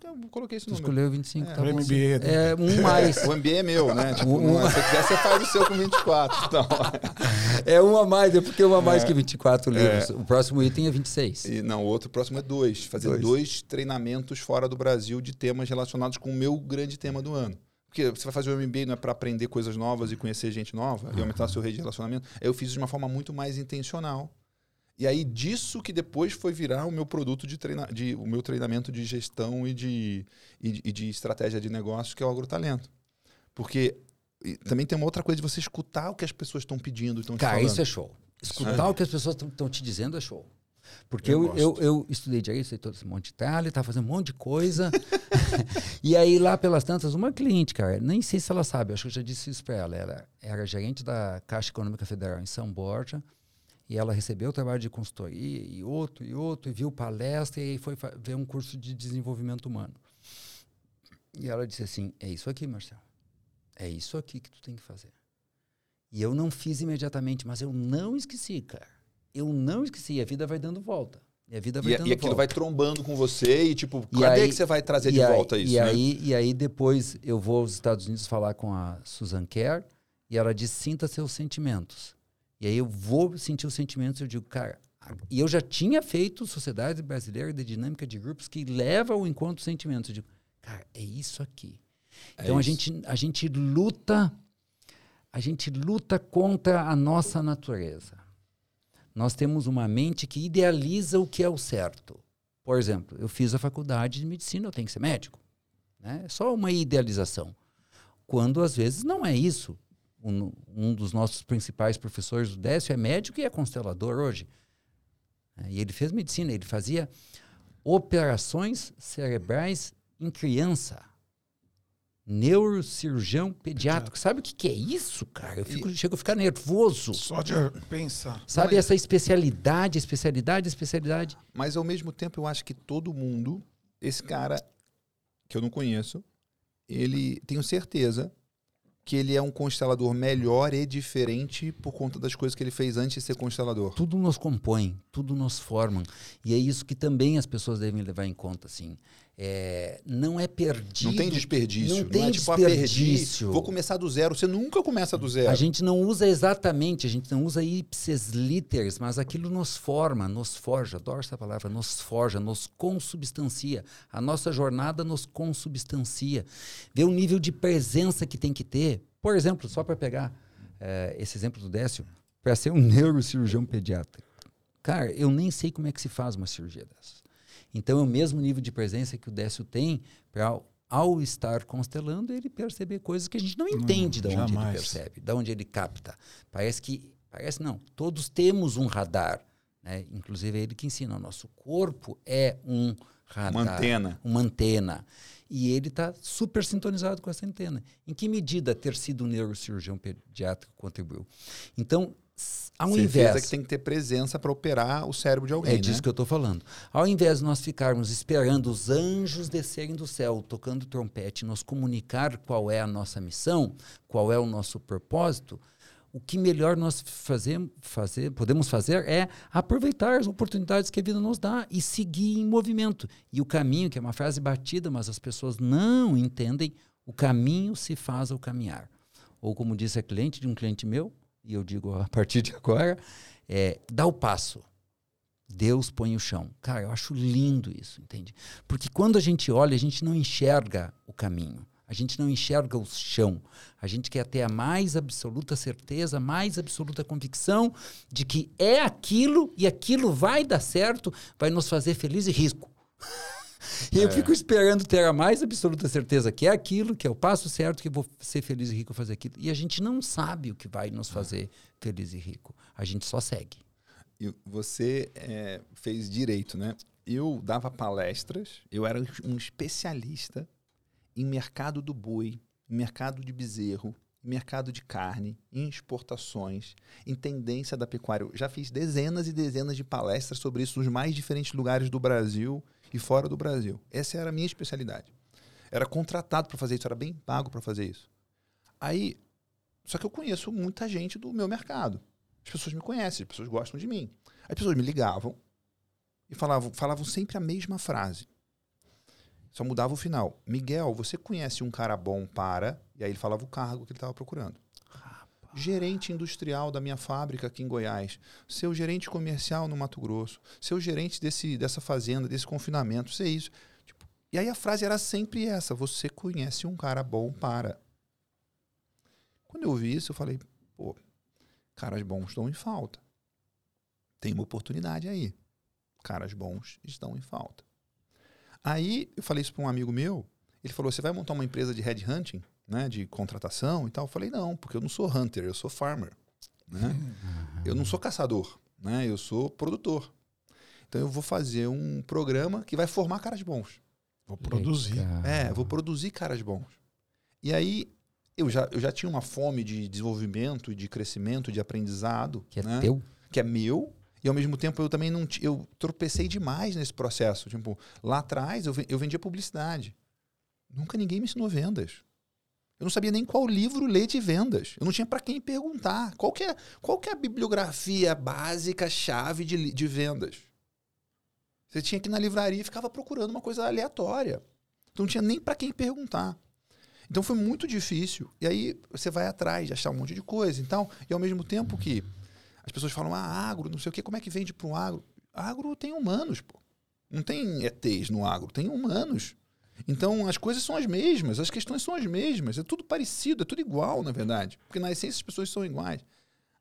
Porque eu coloquei Tu número. escolheu 25, É, tá o bom. MBA é. É um mais. O MBA é meu, né? Tipo, Um- é- se você quiser, você faz o seu com 24. Então. É um a mais, é porque um a mais É. que 24 livros. O próximo item é 26. E, não, o outro próximo é dois. Fazer Dois. dois. treinamentos fora do Brasil de temas relacionados com o meu grande tema do ano. Porque você vai fazer o MBA não é para aprender coisas novas e conhecer gente nova e aumentar seu rede de relacionamento. Eu fiz de uma forma muito mais intencional. E aí disso que depois foi virar o meu produto de, treina, de o meu treinamento de gestão e de, e, de- e de estratégia de negócios, que é o agrotalento. Porque também tem uma outra coisa de você escutar o que as pessoas estão pedindo, estão te Cara, falando. isso é show. Escutar o que as pessoas estão te dizendo é show. Porque Eu eu, eu, eu estudei direito, estudei todo esse monte de Itália, estava fazendo um monte de coisa. e aí, lá pelas tantas, uma cliente, cara, nem sei se ela sabe, acho que eu já disse isso para ela. Era, era gerente da Caixa Econômica Federal em São Borja. E ela recebeu o trabalho de consultoria e outro, e outro, e viu palestra, e aí foi ver um curso de desenvolvimento humano. E ela disse assim: É isso aqui, Marcelo. É isso aqui que tu tem que fazer. E eu não fiz imediatamente, mas eu não esqueci, cara. Eu não esqueci. E a vida vai dando volta. E a vida vai E, dando e aquilo volta. vai trombando com você e tipo, E cadê aí- que você vai trazer de aí- volta isso? E, né? aí, e aí depois eu vou aos Estados Unidos falar com a Susan Kerr e ela diz, sinta seus sentimentos. E aí eu vou sentir os sentimentos eu digo, cara... a- E eu já tinha feito Sociedade Brasileira de Dinâmica de Grupos que leva ao encontro dos sentimentos. Eu digo, cara, é isso aqui. É Então a isso. gente, a gente luta, a gente luta contra a nossa natureza. Nós temos uma mente que idealiza o que é o certo. Por exemplo, eu fiz a faculdade de medicina, eu tenho que ser médico. Né? É só uma idealização. Quando às vezes não é isso. Um, um dos nossos principais professores do Décio é médico e é constelador hoje. É, E ele fez medicina, ele fazia operações cerebrais em criança. Neurocirurgião pediátrico. Sabe o que, que é isso, cara? Eu fico, chego a ficar nervoso. Só de pensar. Sabe Não, essa especialidade, especialidade, especialidade? Mas ao mesmo tempo eu acho que todo mundo, esse cara que eu não conheço, ele tenho certeza que ele é um constelador melhor e diferente por conta das coisas que ele fez antes de ser constelador. Tudo nos compõe, tudo nos forma. E é isso que também as pessoas devem levar em conta, assim. É, não é perdido. Não tem desperdício. Não tem é tipo, ah, perdi, desperdício. vou começar do zero. Você nunca começa do zero. A gente não usa exatamente, a gente não usa ipses literis, mas aquilo nos forma, nos forja, adoro essa palavra, nos forja, nos consubstancia. A nossa jornada nos consubstancia. Vê o nível de presença que tem que ter. Por exemplo, só para pegar eh, esse exemplo do Décio, para ser um neurocirurgião pediatra. Cara, eu nem sei como é que se faz uma cirurgia dessa. Então, é o mesmo nível de presença que o Décio tem para, ao estar constelando, ele perceber coisas que a gente não entende de onde ele jamais. percebe, de onde ele capta. Parece que, parece não, todos temos um radar. Né? Inclusive, é ele que ensina. O nosso corpo é um radar. Uma antena. Uma antena. E ele está super sintonizado com essa antena. Em que medida ter sido um neurocirurgião pediátrico contribuiu? Então, ao Certeza invés... que tem que ter presença para operar o cérebro de alguém, É né? disso que eu estou falando. Ao invés de nós ficarmos esperando os anjos descerem do céu, tocando trompete, nos comunicar qual é a nossa missão, qual é o nosso propósito, o que melhor nós fazer, fazer, podemos fazer é aproveitar as oportunidades que a vida nos dá e seguir em movimento. E o caminho, que é uma frase batida, mas as pessoas não entendem, o caminho se faz ao caminhar. Ou como disse a cliente de um cliente meu, e eu digo a partir de agora, é, dá o passo. Deus põe o chão. Cara, eu acho lindo isso, entende? Porque quando a gente olha, a gente não enxerga o caminho. A gente não enxerga o chão. A gente quer ter a mais absoluta certeza, a mais absoluta convicção de que é aquilo e aquilo vai dar certo, vai nos fazer feliz e rico. E eu fico esperando ter a mais absoluta certeza que é aquilo, que é o passo certo, que eu vou ser feliz e rico fazer aquilo. E a gente não sabe o que vai nos fazer feliz e rico. A gente só segue. E você é, fez direito, né? eu dava palestras, eu era um especialista em mercado do boi, mercado de bezerro, mercado de carne, em exportações, em tendência da pecuária. Eu já fiz dezenas e dezenas de palestras sobre isso nos mais diferentes lugares do Brasil e fora do Brasil. Essa era a minha especialidade. Era contratado para fazer isso, era bem pago para fazer isso. Aí, só que eu conheço muita gente do meu mercado. As pessoas me conhecem, as pessoas gostam de mim. As pessoas me ligavam e falavam, falavam sempre a mesma frase. Só mudava o final. Miguel, você conhece um cara bom para. E aí ele falava o cargo que ele estava procurando. Gerente industrial da minha fábrica aqui em Goiás. Seu gerente comercial no Mato Grosso. Seu gerente desse, dessa fazenda, desse confinamento. Isso é isso. Tipo, e aí a frase era sempre essa: Você conhece um cara bom para. Quando eu vi isso, eu falei: Pô, caras bons estão em falta. Tem uma oportunidade aí. Caras bons estão em falta. Aí eu falei isso para um amigo meu. Ele falou: Você vai montar uma empresa de headhunting, né, de contratação e tal? Eu falei: Não, porque eu não sou hunter, eu sou farmer. Né? Eu não sou caçador, né? eu sou produtor. Então eu vou fazer um programa que vai formar caras bons. Vou produzir. Legal. É, vou produzir caras bons. E aí eu já, eu já tinha uma fome de desenvolvimento, de crescimento, de aprendizado. Que é né? teu? Que é meu. E ao mesmo tempo eu também não eu tropecei demais nesse processo. Tipo, lá atrás eu, eu vendia publicidade. Nunca ninguém me ensinou vendas. Eu não sabia nem qual livro ler de vendas. Eu não tinha para quem perguntar. Qual que, é, qual que é a bibliografia básica, chave de, de vendas? Você tinha que ir na livraria e ficava procurando uma coisa aleatória. Então não tinha nem para quem perguntar. Então foi muito difícil. E aí você vai atrás de achar um monte de coisa. Então, e ao mesmo tempo que as pessoas falam, ah, agro, não sei o quê, como é que vende para um agro? Agro tem humanos, pô. Não tem ETs no agro, tem humanos. Então as coisas são as mesmas, as questões são as mesmas, é tudo parecido, é tudo igual, na verdade. Porque na essência as pessoas são iguais.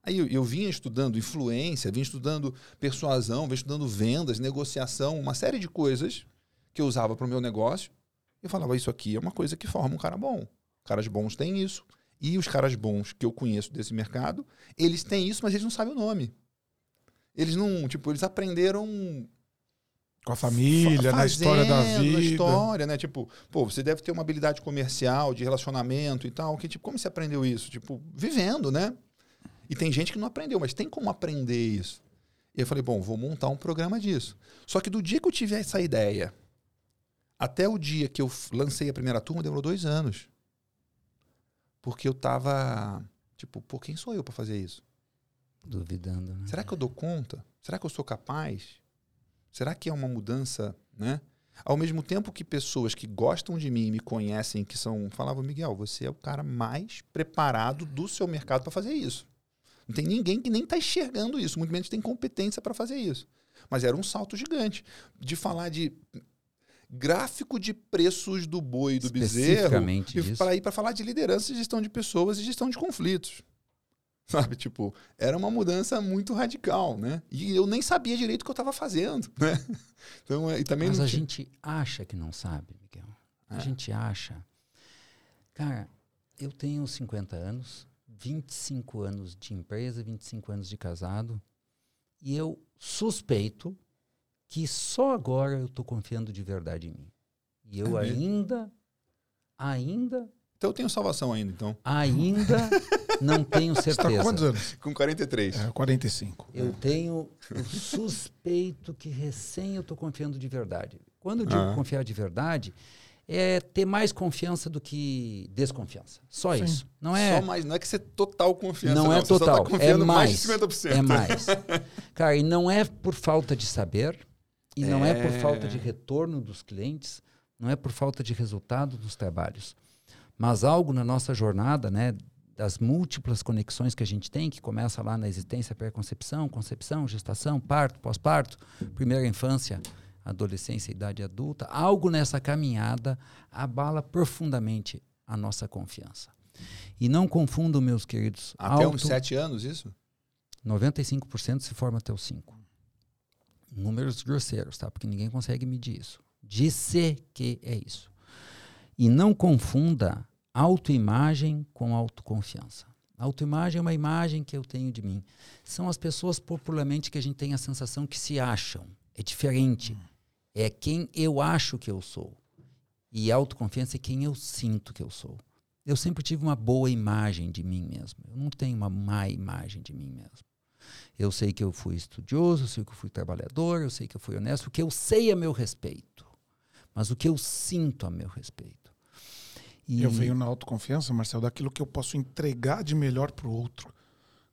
Aí eu, eu vinha estudando influência, vinha estudando persuasão, vinha estudando vendas, negociação, uma série de coisas que eu usava para o meu negócio. Eu falava, isso aqui é uma coisa que forma um cara bom. Caras bons têm isso. E os caras bons que eu conheço desse mercado, eles têm isso, mas eles não sabem o nome. Eles não, tipo, eles aprenderam com a família, na história da vida. Na história, né? Tipo, pô, você deve ter uma habilidade comercial, de relacionamento e tal. Que, tipo, como você aprendeu isso? Tipo, vivendo, né? E tem gente que não aprendeu, mas tem como aprender isso. E eu falei, bom, vou montar um programa disso. Só que do dia que eu tive essa ideia, até o dia que eu lancei a primeira turma, demorou dois anos. Porque eu tava, tipo, pô, quem sou eu para fazer isso? Duvidando, né? Será que eu dou conta? Será que eu sou capaz? Será que é uma mudança, né? Ao mesmo tempo que pessoas que gostam de mim e me conhecem, que são, falavam, Miguel, você é o cara mais preparado do seu mercado para fazer isso. Não tem ninguém que nem está enxergando isso, muito menos tem competência para fazer isso. Mas era um salto gigante de falar de gráfico de preços do boi e do bezerro para ir para falar de liderança, gestão de pessoas e gestão de conflitos. Sabe, tipo, era uma mudança muito radical, né? E eu nem sabia direito o que eu estava fazendo, né? Então, e também Mas a tinha... gente acha que não sabe, Miguel. A é. gente acha. Cara, eu tenho 50 anos, 25 anos de empresa, 25 anos de casado, e eu suspeito que só agora eu estou confiando de verdade em mim. E eu é ainda, ainda. Então eu tenho salvação ainda, então. Ainda não tenho certeza. Você tá com quantos anos? Com 43. É, 45. Eu tenho o suspeito que recém eu estou confiando de verdade. Quando eu digo ah. confiar de verdade, é ter mais confiança do que desconfiança. Só Sim. isso. Não é. Só mais, não é que você total confiança. Não, não é total. Tá é mais, mais de 50%. É mais. Cara, e não é por falta de saber, e não é... é por falta de retorno dos clientes, não é por falta de resultado dos trabalhos. Mas algo na nossa jornada, né, das múltiplas conexões que a gente tem, que começa lá na existência, pré-concepção, concepção, gestação, parto, pós-parto, primeira infância, adolescência, idade adulta, algo nessa caminhada abala profundamente a nossa confiança. E não confundam, meus queridos. Até auto, uns sete anos, isso? 95% se forma até os cinco números grosseiros, tá? Porque ninguém consegue medir isso. Disse que é isso. E não confunda autoimagem com autoconfiança. Autoimagem é uma imagem que eu tenho de mim. São as pessoas popularmente que a gente tem a sensação que se acham. É diferente. é quem eu acho que eu sou. E autoconfiança é quem eu sinto que eu sou. Eu sempre tive uma boa imagem de mim mesmo. Eu não tenho uma má imagem de mim mesmo. Eu sei que eu fui estudioso, eu sei que eu fui trabalhador, eu sei que eu fui honesto. O que eu sei a meu respeito, mas o que eu sinto a meu respeito. E... Eu venho na autoconfiança, Marcelo, daquilo que eu posso entregar de melhor para o outro.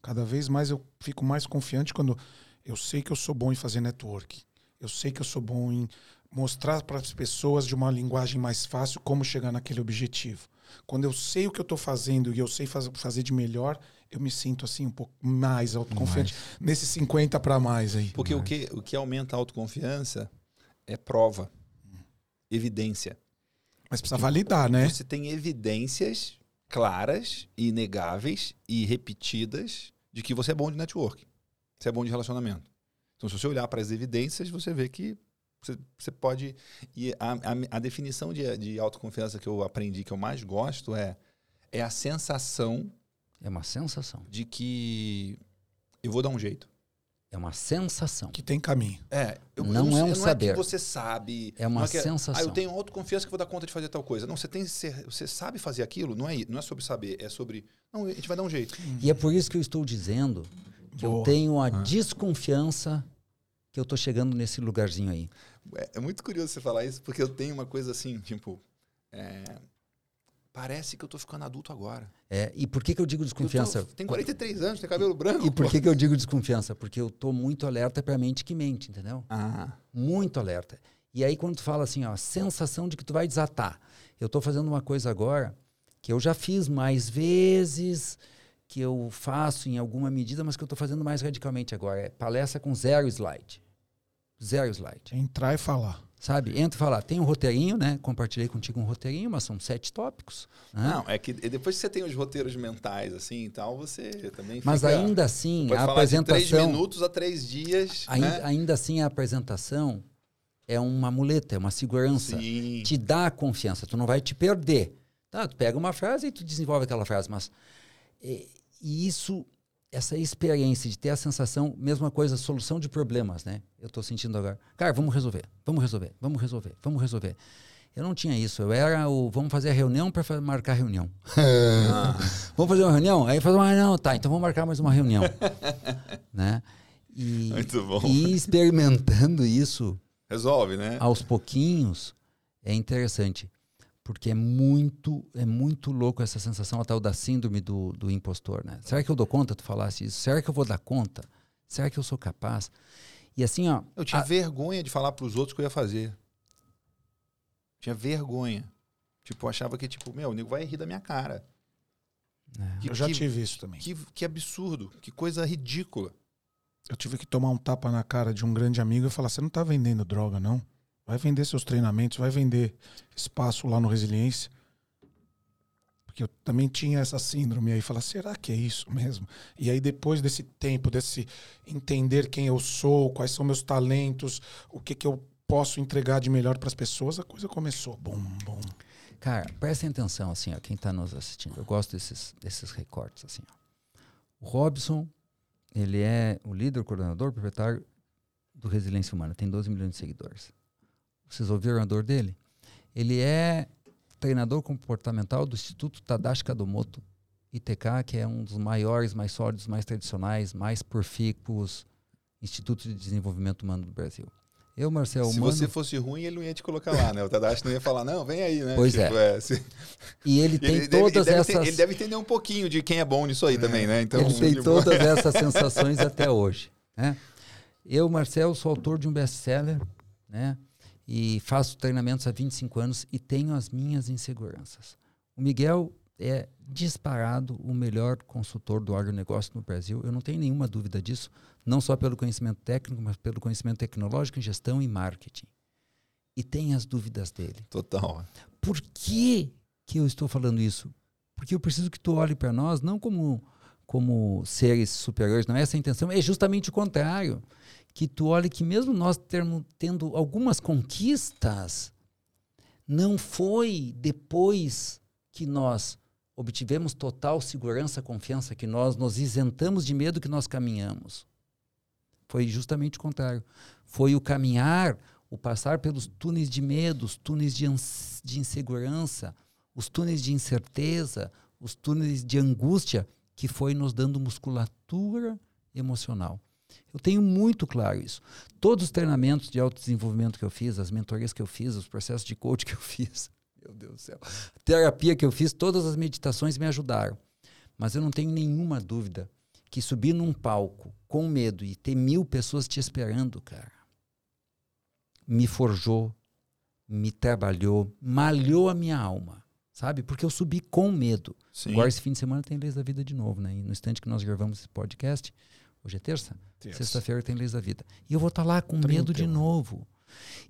Cada vez mais eu fico mais confiante quando eu sei que eu sou bom em fazer network. Eu sei que eu sou bom em mostrar para as pessoas de uma linguagem mais fácil como chegar naquele objetivo. Quando eu sei o que eu estou fazendo e eu sei faz, fazer de melhor, eu me sinto assim um pouco mais autoconfiante mais. nesse 50 para mais aí. Porque o que, o que aumenta a autoconfiança é prova, evidência. Mas precisa validar, né? Você tem evidências claras, inegáveis e repetidas de que você é bom de network, você é bom de relacionamento. Então, se você olhar para as evidências, você vê que você, você pode. E a, a, a definição de, de autoconfiança que eu aprendi, que eu mais gosto, é, é a sensação. É uma sensação. De que eu vou dar um jeito. É uma sensação. Que tem caminho. É. Eu, não, eu, é um não saber. É que você sabe. É uma é que, sensação. Ah, eu tenho autoconfiança que vou dar conta de fazer tal coisa. Não, você tem você sabe fazer aquilo. Não é, não é sobre saber, é sobre. Não, a gente vai dar um jeito. E é por isso que eu estou dizendo que Boa. eu tenho a ah. desconfiança que eu estou chegando nesse lugarzinho aí. É, é, muito curioso você falar isso, porque eu tenho uma coisa assim, tipo. É, parece que eu tô ficando adulto agora. É, e por que, que eu digo desconfiança? Eu tô, tem 43 anos, tem cabelo branco. E por que, que eu digo desconfiança? Porque eu tô muito alerta para a mente que mente, entendeu? Ah. Muito alerta. E aí quando tu fala assim, ó, sensação de que tu vai desatar. Eu tô fazendo uma coisa agora que eu já fiz mais vezes, que eu faço em alguma medida, mas que eu tô fazendo mais radicalmente agora. É palestra com zero slide. Zero slide. Entrar e falar sabe? Entra e fala, tem um roteirinho, né? Compartilhei contigo um roteirinho, mas são sete tópicos. Né? Não, é que depois que você tem os roteiros mentais, assim, então você também Mas fica, ainda assim, a apresentação... De três minutos a três dias, ainda, né? ainda assim, a apresentação é uma muleta, é uma segurança. Sim. Te dá confiança, tu não vai te perder. Tá, tu pega uma frase e tu desenvolve aquela frase, mas... E, e isso essa experiência de ter a sensação, mesma coisa, solução de problemas, né? Eu estou sentindo agora. Cara, vamos resolver, vamos resolver, vamos resolver, vamos resolver. Eu não tinha isso. Eu era o vamos fazer a reunião para marcar a reunião. Ah. vamos fazer uma reunião? Aí fazer uma reunião, tá, então vamos marcar mais uma reunião. né? E, Muito bom. E experimentando isso. Resolve, né? Aos pouquinhos, é interessante porque é muito é muito louco essa sensação a tal da síndrome do, do impostor, né? Será que eu dou conta? Tu falasse isso? Será que eu vou dar conta? Será que eu sou capaz? E assim, ó. Eu tinha a... vergonha de falar para os outros que eu ia fazer. Tinha vergonha. Tipo, eu achava que, tipo, meu, o nego vai rir da minha cara. É. Que, eu já que, tive isso também. Que, que absurdo, que coisa ridícula. Eu tive que tomar um tapa na cara de um grande amigo e falar: você não tá vendendo droga, não? Vai vender seus treinamentos, vai vender espaço lá no Resiliência. Porque eu também tinha essa síndrome aí, falar, será que é isso mesmo? E aí depois desse tempo, desse entender quem eu sou, quais são meus talentos, o que que eu posso entregar de melhor para as pessoas, a coisa começou. Bom, bom. Cara, prestem atenção assim, ó, quem está nos assistindo. Eu gosto desses desses recortes assim, ó. O Robson, ele é o líder, coordenador, proprietário do Resiliência Humana, tem 12 milhões de seguidores. Vocês ouviram a dor dele? Ele é treinador comportamental do Instituto Tadashi Kadomoto, ITK, que é um dos maiores, mais sólidos, mais tradicionais, mais profícuos institutos de desenvolvimento humano do Brasil. Eu, Marcelo Se você fosse ruim, ele não ia te colocar lá, né? O Tadashi não ia falar, não, vem aí, né? Pois tipo, é. é se... E ele tem ele todas deve, essas... ele deve entender um pouquinho de quem é bom nisso aí é. também, né? Então, ele tem tipo... todas essas sensações até hoje. Né? Eu, Marcelo, sou autor de um best-seller, né? E faço treinamentos há 25 anos e tenho as minhas inseguranças. O Miguel é disparado o melhor consultor do agronegócio no Brasil. Eu não tenho nenhuma dúvida disso, não só pelo conhecimento técnico, mas pelo conhecimento tecnológico em gestão e marketing. E tem as dúvidas dele. Total. Por que, que eu estou falando isso? Porque eu preciso que tu olhe para nós não como, como seres superiores, não é essa a intenção, é justamente o contrário que tu olha que mesmo nós termos, tendo algumas conquistas, não foi depois que nós obtivemos total segurança, confiança, que nós nos isentamos de medo que nós caminhamos. Foi justamente o contrário. Foi o caminhar o passar pelos túneis de medo, os túneis de, de insegurança, os túneis de incerteza, os túneis de angústia, que foi nos dando musculatura emocional. Eu tenho muito claro isso. Todos os treinamentos de autodesenvolvimento que eu fiz, as mentorias que eu fiz, os processos de coach que eu fiz, meu Deus do céu, a terapia que eu fiz, todas as meditações me ajudaram. Mas eu não tenho nenhuma dúvida que subir num palco com medo e ter mil pessoas te esperando, cara, me forjou, me trabalhou, malhou a minha alma, sabe? Porque eu subi com medo. Sim. Agora, esse fim de semana tem Leis da Vida de novo, né? E no instante que nós gravamos esse podcast, hoje é terça? terça. Sexta-feira tem Leis da Vida. E eu vou estar tá lá com 30. medo de novo.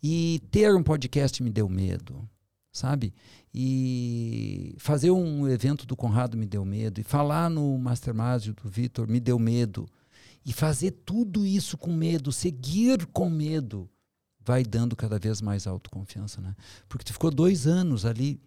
E ter um podcast me deu medo, sabe? E fazer um evento do Conrado me deu medo. E falar no Mastermind do Vitor me deu medo. E fazer tudo isso com medo, seguir com medo, vai dando cada vez mais autoconfiança, né? Porque tu ficou dois anos ali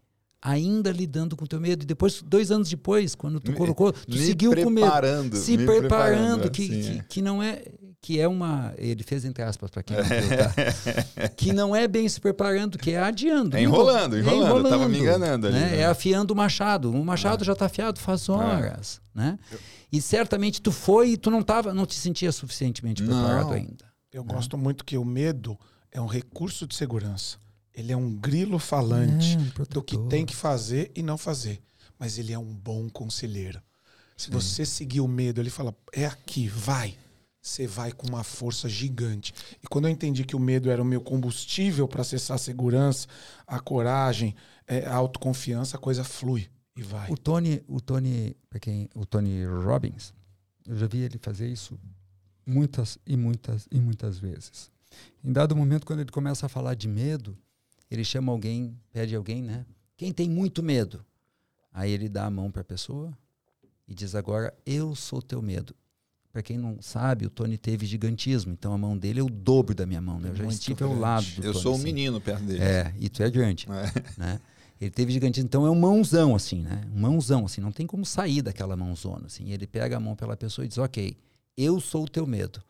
ainda lidando com o teu medo e depois dois anos depois quando tu me, colocou tu seguiu com medo se preparando, preparando que, assim, que, é. que, não é que é uma ele fez entre aspas para quem não viu, tá? que não é bem se preparando que é adiando é enrolando é enrolando, enrolando tava me enganando ali, né? né? é afiando o machado o machado é. já está afiado faz horas é. né e certamente tu foi e tu não tava não te sentia suficientemente preparado não. ainda eu né? gosto muito que o medo é um recurso de segurança. Ele é um grilo falante é, um do que tem que fazer e não fazer. Mas ele é um bom conselheiro. Se você seguir o medo, ele fala: é aqui, vai. Você vai com uma força gigante. E quando eu entendi que o medo era o meu combustível para acessar a segurança, a coragem, é, a autoconfiança, a coisa flui e vai. O Tony, o Tony, quem, o Tony Robbins, eu já vi ele fazer isso muitas e muitas e muitas vezes. Em dado momento, quando ele começa a falar de medo, ele chama alguém, pede alguém, né? Quem tem muito medo? Aí ele dá a mão para a pessoa e diz agora, eu sou teu medo. Para quem não sabe, o Tony teve gigantismo, então a mão dele é o dobro da minha mão. Né? Eu já muito estive grande. ao lado do Eu Tony, sou um assim. menino perto dele. É, e tu é grande. É. Né? Ele teve gigantismo, então é um mãozão assim, né? Um mãozão assim, não tem como sair daquela mãozona assim. Ele pega a mão pela pessoa e diz: "OK, eu sou o teu medo.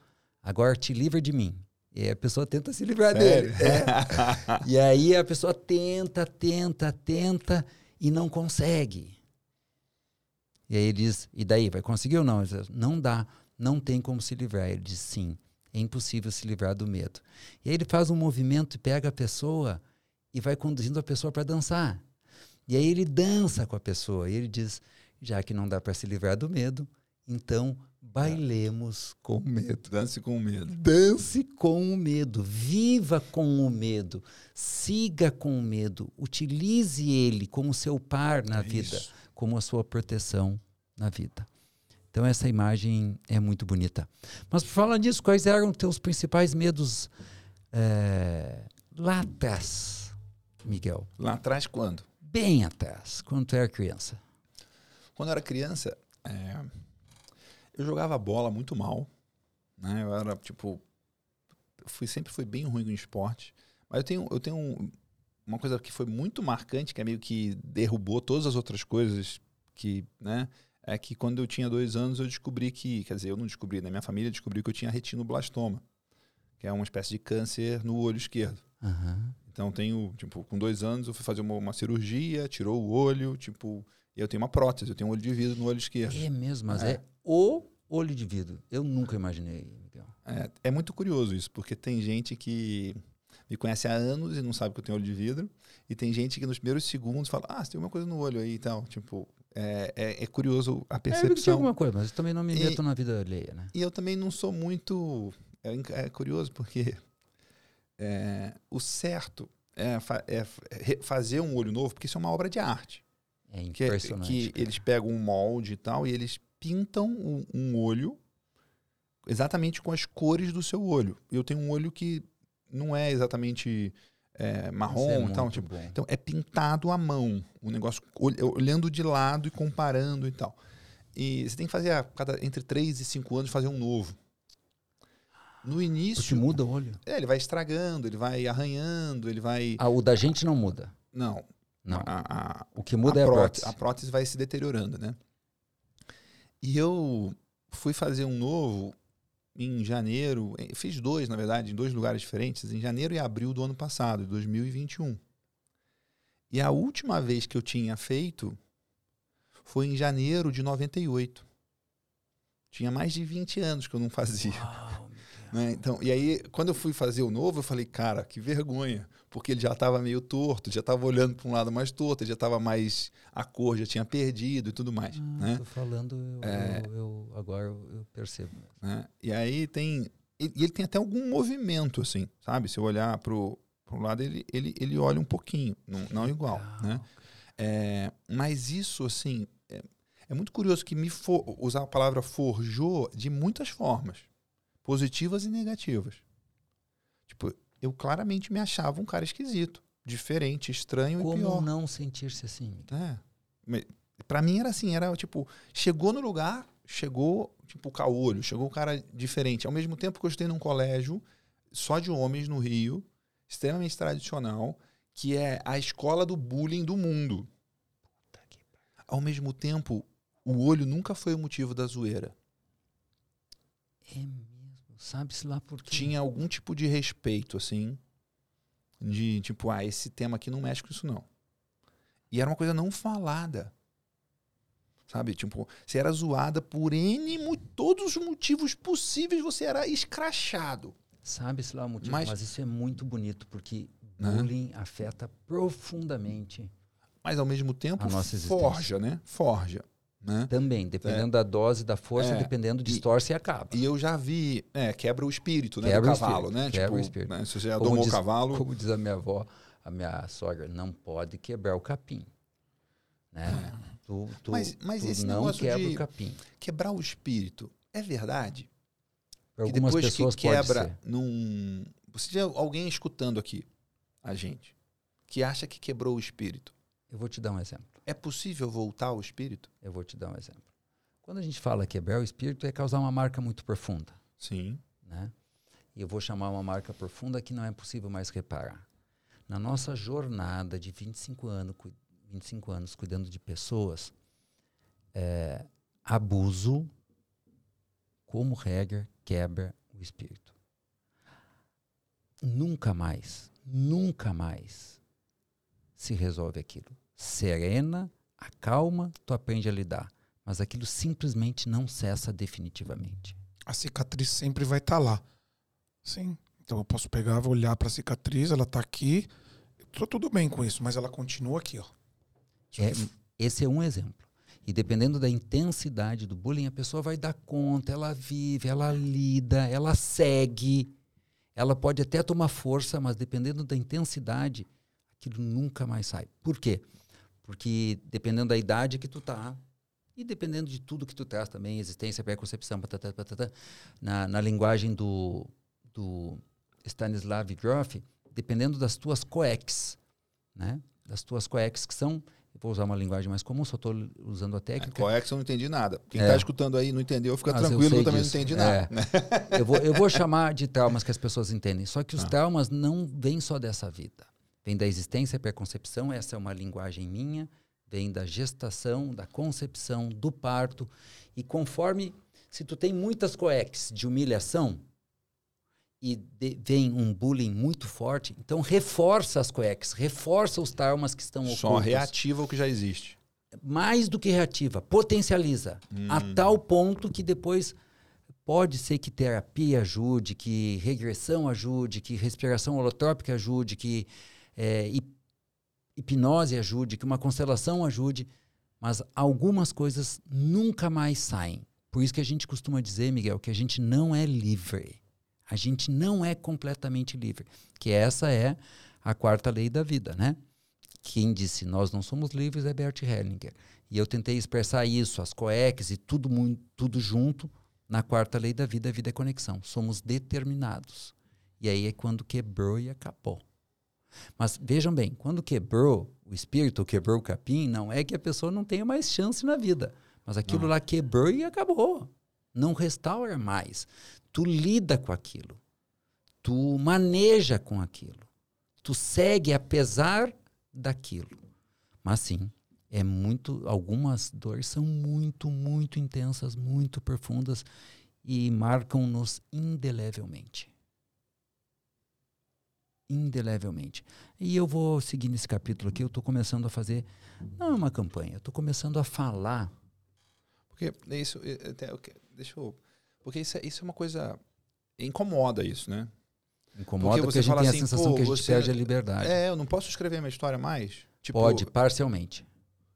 Agora te livra de mim. E a pessoa tenta se livrar Sério? dele. É. e aí a pessoa tenta, tenta, tenta e não consegue. E aí ele diz: e daí? Vai conseguir ou não? Ele diz, não dá, não tem como se livrar. Ele diz: sim, é impossível se livrar do medo. E aí ele faz um movimento e pega a pessoa e vai conduzindo a pessoa para dançar. E aí ele dança com a pessoa. E ele diz: já que não dá para se livrar do medo, então Bailemos com medo. Dance com medo. Dance com o medo. Viva com o medo. Siga com o medo. Utilize ele como seu par na é vida, isso. como a sua proteção na vida. Então essa imagem é muito bonita. Mas por falar nisso, quais eram teus principais medos é, lá atrás, Miguel? Lá atrás quando? Bem atrás, quando tu era criança. Quando eu era criança, é eu jogava bola muito mal. Né? Eu era, tipo. Fui, sempre fui bem ruim com esporte. Mas eu tenho, eu tenho uma coisa que foi muito marcante, que é meio que derrubou todas as outras coisas que, né? É que quando eu tinha dois anos eu descobri que, quer dizer, eu não descobri, na né? minha família descobriu que eu tinha retinoblastoma, que é uma espécie de câncer no olho esquerdo. Uhum. Então tenho, tipo, com dois anos eu fui fazer uma, uma cirurgia, tirou o olho, tipo, eu tenho uma prótese, eu tenho um olho de vidro no olho esquerdo. É mesmo, mas é, é o olho de vidro. Eu nunca imaginei. É, é muito curioso isso, porque tem gente que me conhece há anos e não sabe que eu tenho olho de vidro. E tem gente que nos primeiros segundos fala, ah, você tem uma coisa no olho aí e tal. Tipo, é, é, é curioso a percepção. É, eu alguma coisa, mas eu também não me meto e, na vida alheia, né? E eu também não sou muito... É, é curioso porque é, o certo é, é, fazer um olho novo, porque isso é uma obra de arte. É impressionante. Que, que eles pegam um molde e tal, e eles pintam um, um, olho exatamente com as cores do seu olho. Eu tenho um olho que não é exatamente é, marrom, é então, tipo, então é pintado à mão, o negócio olhando de lado e comparando e tal. E você tem que fazer a cada entre 3 e 5 anos fazer um novo. No início. Porque muda o olho. É, ele vai estragando, ele vai arranhando, ele vai. Ah, o da gente não muda. Não. Não. A, a, o que muda a é a prótese. A prótese vai se deteriorando, né? E eu fui fazer um novo em janeiro, eh, fiz dois, na verdade, em dois lugares diferentes, em janeiro e abril do ano passado, de 2021. E a última vez que eu tinha feito foi em janeiro de 98. Tinha mais de 20 anos que eu não fazia. Uau, né? Então, e aí, quando eu fui fazer o novo, eu falei, cara, que vergonha. Porque ele já estava meio torto, já estava olhando para um lado mais torto, já estava mais. A cor já tinha perdido e tudo mais. Ah, né? Falando, eu, É. eu- eu- agora eu, percebo. né? E aí tem. E ele tem até algum movimento, assim, sabe? Se eu olhar pro, pro lado, ele, ele, ele olha um pouquinho, não, não igual, né? É, mas isso, assim, é, é muito curioso que me for, usar a palavra forjou de muitas formas, positivas e negativas. Tipo, eu claramente me achava um cara esquisito, diferente, estranho e Como pior. não sentir-se assim? É. Pra mim era assim, era tipo, chegou no lugar, chegou tipo caolho, chegou um cara diferente. Ao mesmo tempo que eu estudei num colégio só de homens no Rio, extremamente tradicional, que é a escola do bullying do mundo. Puta que Ao mesmo tempo, o olho nunca foi o motivo da zoeira. É mesmo. Sabe-se lá por quê? Tinha algum tipo de respeito, assim, de tipo, ah, esse tema aqui não mexe com isso não. E era uma coisa não falada. Sabe? Tipo, você era zoada por N, todos os motivos possíveis, você era escrachado. Sabe-se lá o motivo. Mas- Mas, isso é muito bonito, porque Né? bullying afeta profundamente Mas ao mesmo tempo, A nossa existência. forja, né? Forja. Né? também, dependendo da dose, da força, É. dependendo, E- distorce e acaba. E eu já vi, é, quebra o espírito, né? Quebra o do cavalo, espírito, né? quebra tipo, o espírito. né, se você Como domou o cavalo. Como diz a minha avó, a minha sogra, não pode quebrar o capim. Né? Tu, tu, Mas- mas tu esse não negócio quebra o capim. Quebrar o espírito é verdade? Para que algumas depois pessoas que quebra ser. num. Você já alguém escutando aqui a gente que acha que quebrou o espírito. Eu vou te dar um exemplo. É possível voltar ao espírito? Eu vou te dar um exemplo. Quando a gente fala quebrar o espírito, é causar uma marca muito profunda. Sim. né? E eu vou chamar uma marca profunda que não é possível mais reparar. Na nossa jornada de 25 anos, cui- 25 anos cuidando de pessoas, é, abuso, como regra, quebra o espírito. Nunca mais, nunca mais se resolve aquilo. Serena, acalma, tu aprende a lidar. Mas aquilo simplesmente não cessa definitivamente. A cicatriz sempre vai estar lá. Sim. Então eu posso pegar, vou olhar para a cicatriz, ela tá aqui. Tô tudo bem com isso, mas ela continua aqui, ó. É, esse é um exemplo. E dependendo da intensidade do bullying, a pessoa vai dar conta, ela vive, ela lida, ela segue. Ela pode até tomar força, mas dependendo da intensidade, aquilo nunca mais sai. Por quê? Porque dependendo da idade que tu tá, e dependendo de tudo que tu traz também, existência, pré-concepção, patatá, patatá, na, na linguagem do, do Stanislav Grof, dependendo das tuas coex, né? Das tuas coex, que são eu vou usar uma linguagem mais comum, só estou usando a É, técnica. Coex eu não entendi nada. Quem É. está escutando aí não entendeu, fica Mas eu tranquilo, eu, sei também disso. não entendi É. nada. né? Eu vou, eu vou chamar de traumas que as pessoas entendem. Só que os Ah. traumas não vêm só dessa vida. Vem da existência, pré-concepção, essa é uma linguagem minha, vem da gestação, da concepção, do parto. E conforme, se tu tem muitas coex de humilhação e de- vem um bullying muito forte, então reforça as coex, reforça os traumas que estão Só ocultos. reativa o que já existe. mais do que reativa, potencializa a Hum. tal ponto que depois pode ser que terapia ajude, que regressão ajude, que respiração holotrópica ajude, que é, hip- hipnose ajude, que uma constelação ajude, mas algumas coisas nunca mais saem. Por isso que a gente costuma dizer, Miguel, que a gente não é livre. A gente não é completamente livre. Que essa é a quarta lei da vida, né? Quem disse nós não somos livres é Bert Hellinger. E eu tentei expressar isso, as coex e tudo, tudo junto, na quarta lei da vida, a vida é conexão. Somos determinados. E aí é quando quebrou e acabou. Mas vejam bem, quando quebrou o espírito, quebrou o capim, não é que a pessoa não tenha mais chance na vida. Mas aquilo Não. lá quebrou e acabou. Não restaura mais. Tu lida com aquilo. Tu maneja com aquilo. Tu segue apesar daquilo. Mas sim, é muito. Algumas dores são muito, muito intensas, muito profundas. e marcam-nos indelevelmente. Indelevelmente. E eu vou seguir nesse capítulo aqui, eu estou começando a fazer, não é uma campanha, eu estou começando a falar. Porque isso, deixa eu, porque isso é, isso é uma coisa, incomoda isso, né? Incomoda porque, porque a gente tem assim, a sensação que a gente você, perde a liberdade. É, eu não posso escrever minha história mais? Tipo, Pode, parcialmente.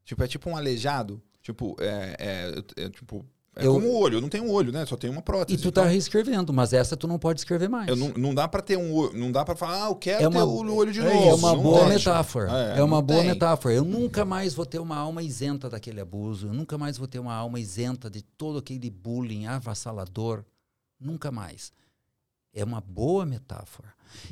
Tipo, é tipo um aleijado? Tipo, é, é, é tipo, é eu, como o olho, eu não tenho um olho, né? Só tenho uma prótese. E tu tá então... reescrevendo, mas essa tu não pode escrever mais. Eu não, não dá para ter um olho, não dá para falar, ah, eu quero é uma, ter o olho de é, novo. É uma não boa metáfora. É, é uma boa tem. metáfora. Eu nunca mais vou ter uma alma isenta daquele abuso, eu nunca mais vou ter uma alma isenta de todo aquele bullying avassalador. Nunca mais. É uma boa metáfora.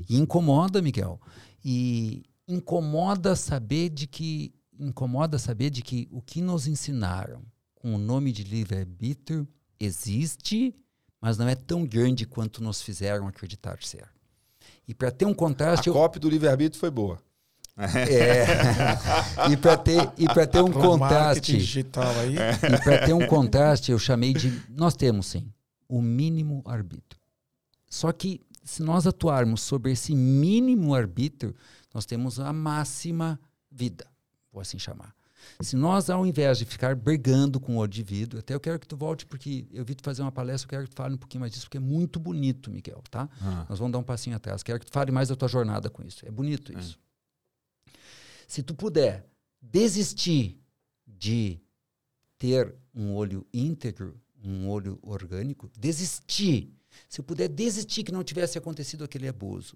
E incomoda, Miguel. E incomoda saber de que incomoda saber de que o que nos ensinaram com o nome de livre-arbítrio existe, mas não é tão grande quanto nos fizeram acreditar ser. E para ter um contraste. A eu... cópia do livre-arbítrio foi boa. É. e para ter e para ter um contraste digital aí. e para ter um contraste eu chamei de nós temos sim o mínimo arbítrio só que se nós atuarmos sobre esse mínimo arbítrio nós temos a máxima vida vou assim chamar se nós, ao invés de ficar brigando com o olho de vidro, até eu quero que tu volte, porque eu vi tu fazer uma palestra, eu quero que tu fale um pouquinho mais disso, porque é muito bonito, Miguel, tá? Ah. Nós vamos dar um passinho atrás. Quero que tu fale mais da tua jornada com isso. É bonito isso. É. Se tu puder desistir de ter um olho íntegro, um olho orgânico, desistir. Se eu puder desistir que não tivesse acontecido aquele abuso.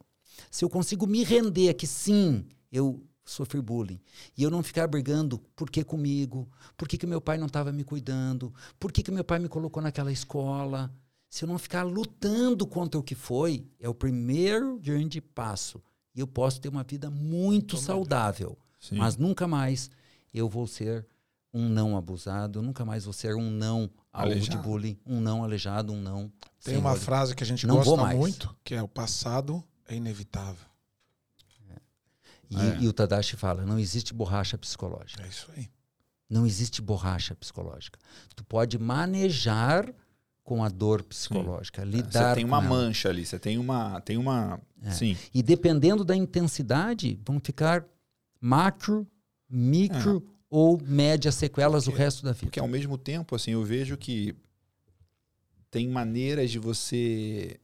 Se eu consigo me render que sim, eu sofrer bullying. E eu não ficar brigando, por que comigo? Por que, que meu pai não estava me cuidando? Por que, que meu pai me colocou naquela escola? Se eu não ficar lutando contra o que foi, é o primeiro grande passo. E eu posso ter uma vida muito saudável. Sim. Mas nunca mais eu vou ser um não abusado, nunca mais vou ser um não alvo de bullying, um não aleijado, um não. Tem uma frase que a gente não gosta muito, que é o passado é inevitável. E, é. e, o Tadashi fala: não existe borracha psicológica. É isso aí. Não existe borracha psicológica. Tu pode manejar com a dor psicológica, sim. lidar. Você tem uma mancha ali, você tem uma, tem uma, é. sim. E dependendo da intensidade, vão ficar macro, micro é. ou média sequelas porque, o resto da vida. Porque ao mesmo tempo, assim, eu vejo que tem maneiras de você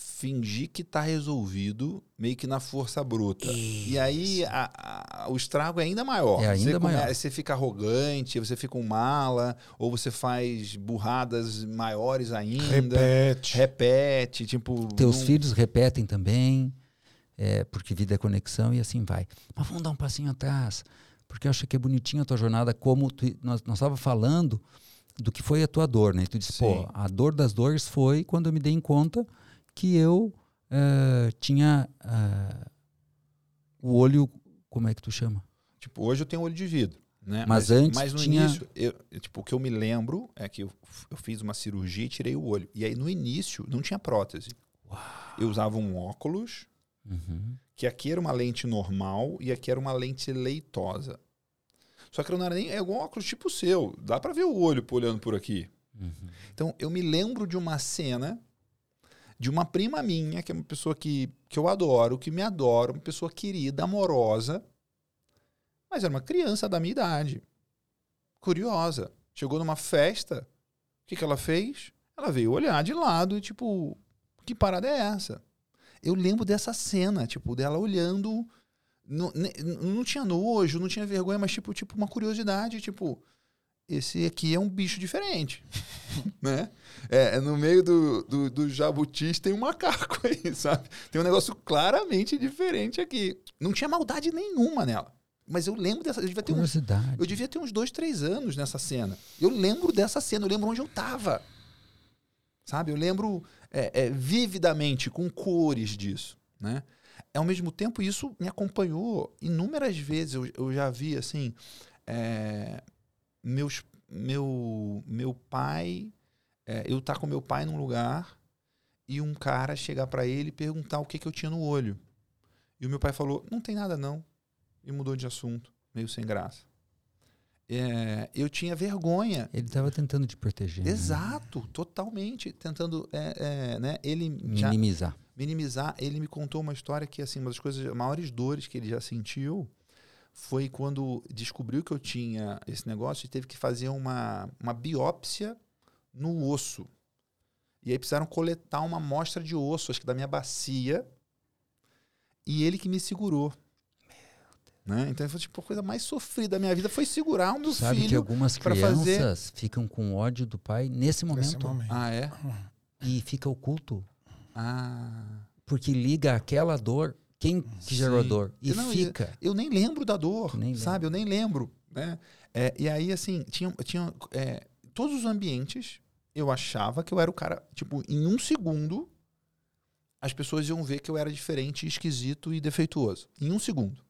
fingir que está resolvido meio que na força bruta. Isso. E aí a, a, o estrago é ainda maior. É ainda você maior. Você fica arrogante, você fica um mala, ou você faz burradas maiores ainda. Repete. Repete, tipo... Teus filhos repetem também, é, porque vida é conexão e assim vai. Mas vamos dar um passinho atrás, porque eu acho que é bonitinho a tua jornada, como tu, nós estávamos falando do que foi a tua dor, né? E tu disse, Sim. pô, a dor das dores foi quando eu me dei em conta que eu uh, tinha uh, o olho. Como é que tu chama? Tipo, hoje eu tenho olho de vidro. Né? Mas, mas antes mas no tinha... início, eu, tipo, o que eu me lembro é que eu, eu, fiz uma cirurgia e tirei o olho. E aí no início não tinha prótese. Uau. Eu usava um óculos, uhum. que aqui era uma lente normal e aqui era uma lente leitosa. Só que não era nem é um óculos tipo o seu. Dá para ver o olho olhando por aqui. Uhum. Então eu me lembro de uma cena de uma prima minha, que é uma pessoa que, que eu adoro, que me adora, uma pessoa querida, amorosa, mas era uma criança da minha idade. Curiosa. Chegou numa festa, o que, que ela fez? Ela veio olhar de lado e, tipo, que parada é essa? Eu lembro dessa cena, tipo, dela olhando. Não, não tinha nojo, não tinha vergonha, mas, tipo, tipo, uma curiosidade, tipo, esse aqui é um bicho diferente, né? É, é, no meio do, do, do jabutis tem um macaco aí, sabe? Tem um negócio claramente diferente aqui. Não tinha maldade nenhuma nela. Mas eu lembro dessa. Eu devia ter, uns, eu devia ter uns dois, três anos nessa cena. Eu lembro dessa cena, eu lembro onde eu estava. Sabe? Eu lembro é, é, vividamente, com cores disso. Né? Ao mesmo tempo, isso me acompanhou inúmeras vezes. Eu, eu já vi assim. É, meus, meu, meu pai, é, eu estar tá com meu pai num lugar e um cara chegar para ele e perguntar o que, que eu tinha no olho. E o meu pai falou: não tem nada não. E mudou de assunto, meio sem graça. é, eu tinha vergonha. Ele estava tentando te proteger. né? Exato, totalmente. Tentando é, é, né, ele já Minimizar. minimizar. Ele me contou uma história que, assim, uma das coisas, maiores dores que ele já sentiu foi quando descobriu que eu tinha esse negócio e teve que fazer uma, uma biópsia no osso. E aí precisaram coletar uma amostra de osso, acho que da minha bacia. E ele que me segurou. Né? Então foi tipo a coisa mais sofrida da minha vida foi segurar o meu Sabe que algumas crianças fazer- ficam com ódio do pai nesse momento. Nesse momento. Ah, é? E fica oculto. Ah. Porque liga aquela dor. Quem que gerou dor? E Não, e- fica. eu nem lembro da dor, nem sabe? Eu nem lembro, né? É, e aí, assim, tinha, tinha é, todos os ambientes, eu achava que eu era o cara, tipo, em um segundo, as pessoas iam ver que eu era diferente, esquisito e defeituoso. Em um segundo,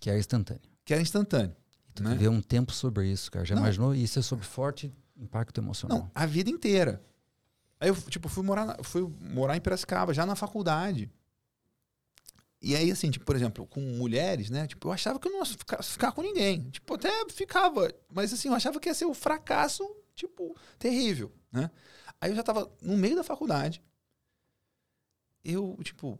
Que é instantâneo. que era instantâneo. Tu Né? viveu um tempo sobre isso, cara. Já Não. imaginou? Isso é sobre forte impacto emocional. Não, a vida inteira. Aí eu, tipo, fui morar, na- fui morar em Piracicaba, já na faculdade. E aí, assim, tipo, por exemplo, com mulheres, né? Tipo, eu achava que eu não ia ficar, ficar com ninguém. Tipo, até ficava. Mas, assim, eu achava que ia ser um fracasso, tipo, terrível, né? Aí eu já tava no meio da faculdade. Eu, tipo,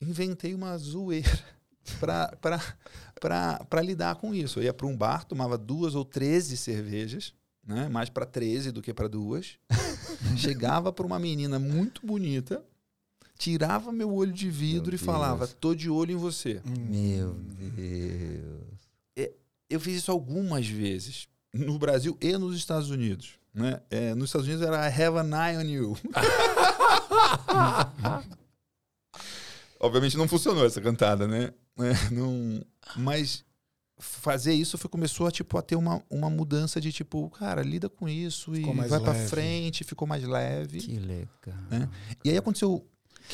inventei uma zoeira pra, pra, pra, pra lidar com isso. Eu ia pra um bar, tomava duas ou treze cervejas, né? Mais pra 13 do que pra duas. Chegava pra uma menina muito bonita, tirava meu olho de vidro Meu e falava: Deus. "Tô de olho em você". Hum. Meu Deus. Eu fiz isso algumas vezes no Brasil e nos Estados Unidos, né? É, nos Estados Unidos era I have an eye on you. Obviamente não funcionou essa cantada, né? É, não, mas fazer isso foi, começou a, tipo, a ter uma, uma mudança de tipo, cara, lida com isso Ficou e vai pra leve. frente, ficou mais leve. Que legal. É. E aí aconteceu.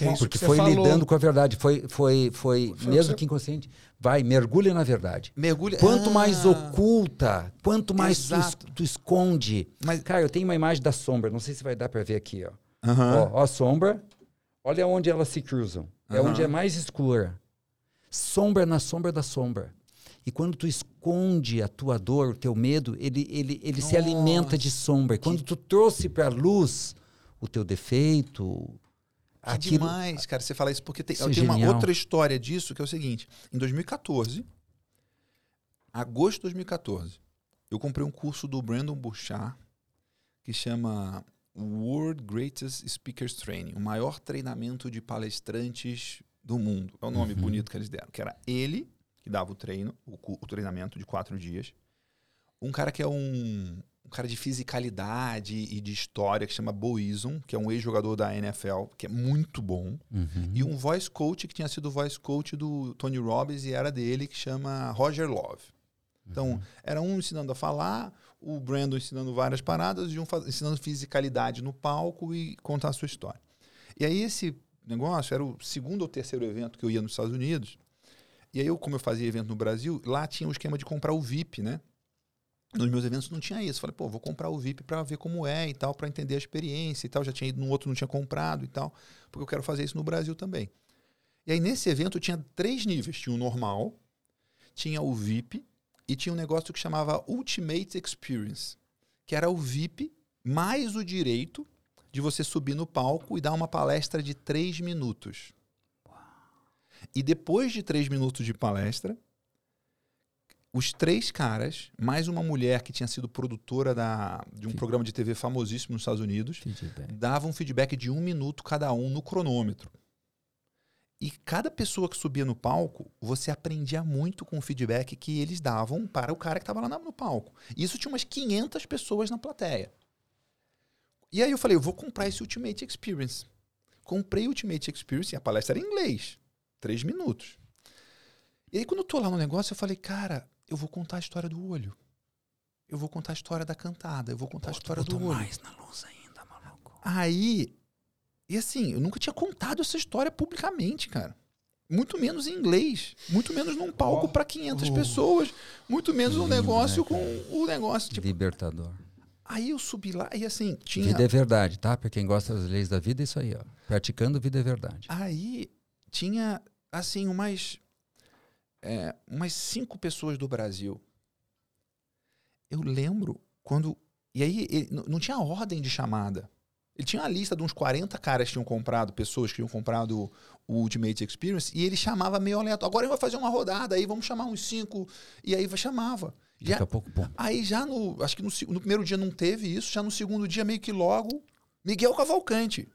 É Porque foi falou. lidando com a verdade. Foi, foi, foi, Foi mesmo que inconsciente. Vai, mergulha na verdade. Mergulha. Quanto Ah, mais oculta, quanto mais tu, tu esconde. Mas, Cara, eu tenho uma imagem da sombra. Não sei se vai dar pra ver aqui, ó. Aham. Ó, ó a sombra. Olha onde elas se cruzam. É Aham. onde é mais escura. Sombra na sombra da sombra. E quando tu esconde a tua dor, o teu medo, ele, ele, ele se alimenta de sombra. E quando tu trouxe pra luz o teu defeito, aquilo, demais, cara, você falar isso, porque tem, Isso é uma outra história disso, que é o seguinte. Em 2014, agosto de 2014, eu comprei um curso do Brandon Bouchard, que chama World Greatest Speakers Training, o maior treinamento de palestrantes do mundo. É o nome Uhum. bonito que eles deram. Que era ele que dava o treino, o, o treinamento de quatro dias. Um cara que é um, um cara de fisicalidade e de história, que chama Bo Eason, que é um ex-jogador da NFL, que é muito bom. Uhum. E um voice coach que tinha sido voice coach do Tony Robbins e era dele, que chama Roger Love. Então, era um ensinando a falar, o Brandon ensinando várias paradas e um ensinando fisicalidade no palco e contar a sua história. E aí esse negócio era o segundo ou terceiro evento que eu ia nos Estados Unidos. E aí eu, como eu fazia evento no Brasil, lá tinha o esquema de comprar o VIP, né? Nos meus eventos não tinha isso. Falei, pô, vou comprar o VIP para ver como é e tal, para entender a experiência e tal. Já tinha ido no outro, não tinha comprado e tal, porque eu quero fazer isso no Brasil também. E aí nesse evento tinha três níveis: tinha o normal, tinha o VIP e tinha um negócio que chamava Ultimate Experience, que era o VIP mais o direito de você subir no palco e dar uma palestra de três minutos. E depois de três minutos de palestra, os três caras, mais uma mulher que tinha sido produtora da, de um Sim. programa de TV famosíssimo nos Estados Unidos, Feedback. davam um feedback de um minuto cada um no cronômetro. E cada pessoa que subia no palco, você aprendia muito com o feedback que eles davam para o cara que estava lá no palco. E isso tinha umas 500 pessoas na plateia. E aí eu falei, eu vou comprar esse Ultimate Experience. Comprei o Ultimate Experience e a palestra era em inglês. Três minutos. E aí quando eu tô lá no negócio, eu falei, cara, eu vou contar a história do olho. Eu vou contar a história da cantada. Eu vou contar a história do olho. mais na luz ainda, maluco. Aí, e assim, eu nunca tinha contado essa história publicamente, cara. Muito menos em inglês, muito menos num palco Ó. para 500 Oh. pessoas, muito menos Lindo, negócio né, com o negócio tipo. Libertador. Aí eu subi lá e assim, tinha Vida é verdade, tá? Pra quem gosta das leis da vida, é isso aí, ó. Praticando vida é verdade. aí tinha assim umas é, umas cinco pessoas do Brasil. eu lembro quando. E aí ele, não tinha ordem de chamada. Ele tinha uma lista de uns 40 caras que tinham comprado, pessoas que tinham comprado o Ultimate Experience, e ele chamava meio aleatório. Agora ele vai fazer uma rodada, aí vamos chamar uns cinco. E aí chamava. Daqui já, a pouco, bom. Aí já no. Acho que no, no, primeiro dia não teve isso, já no segundo dia, meio que logo, Miguel Cavalcante.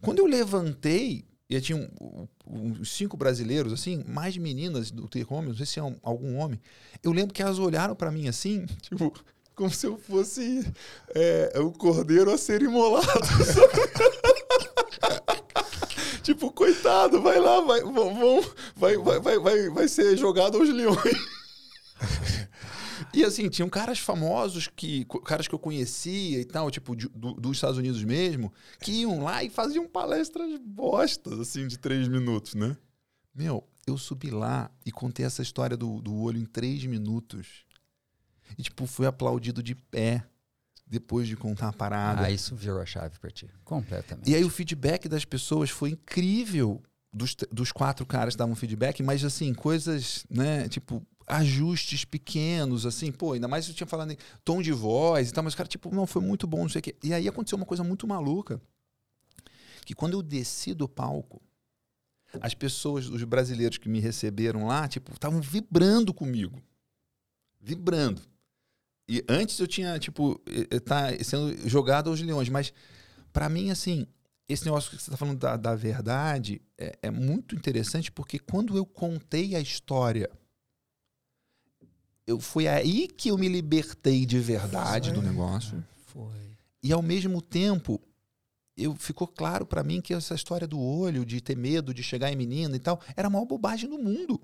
Quando eu levantei, e tinha um, um, cinco brasileiros, assim, mais meninas do ter-home, não sei se é um, algum homem. Eu lembro que elas olharam para mim assim, tipo, como se eu fosse é, o cordeiro a ser imolado. tipo, coitado, vai lá, vai, vão, vai, vai, vai, vai, vai ser jogado aos leões. E assim, tinham caras famosos, que caras que eu conhecia e tal, tipo, de, do, dos Estados Unidos mesmo, que iam lá e faziam palestras bostas, assim, de três minutos, né? Meu, eu subi lá e contei essa história do, do olho em três minutos. E, tipo, fui aplaudido de pé depois de contar a parada. Ah, isso virou a chave pra ti. Completamente. E aí o feedback das pessoas foi incrível. Dos, dos quatro caras davam feedback, mas assim, coisas, né? Tipo, ajustes pequenos, assim, pô, ainda mais eu tinha falado em tom de voz e tal, mas o cara, tipo, não, foi muito bom, não sei o quê. E aí aconteceu uma coisa muito maluca, que quando eu desci do palco, as pessoas, os brasileiros que me receberam lá, tipo, estavam vibrando comigo. Vibrando. E antes eu tinha, tipo, tá sendo jogado aos leões, mas para mim, assim, esse negócio que você está falando da, da verdade é, é muito interessante porque quando eu contei a história eu foi aí que eu me libertei de verdade foi, do negócio. Foi. E ao mesmo tempo, eu ficou claro para mim que essa história do olho, de ter medo de chegar em menina e tal, era a maior bobagem do mundo.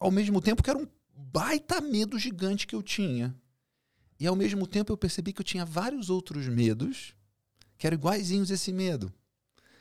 Ao mesmo tempo que era um baita medo gigante que eu tinha. E ao mesmo tempo eu percebi que eu tinha vários outros medos que eram iguaizinhos esse medo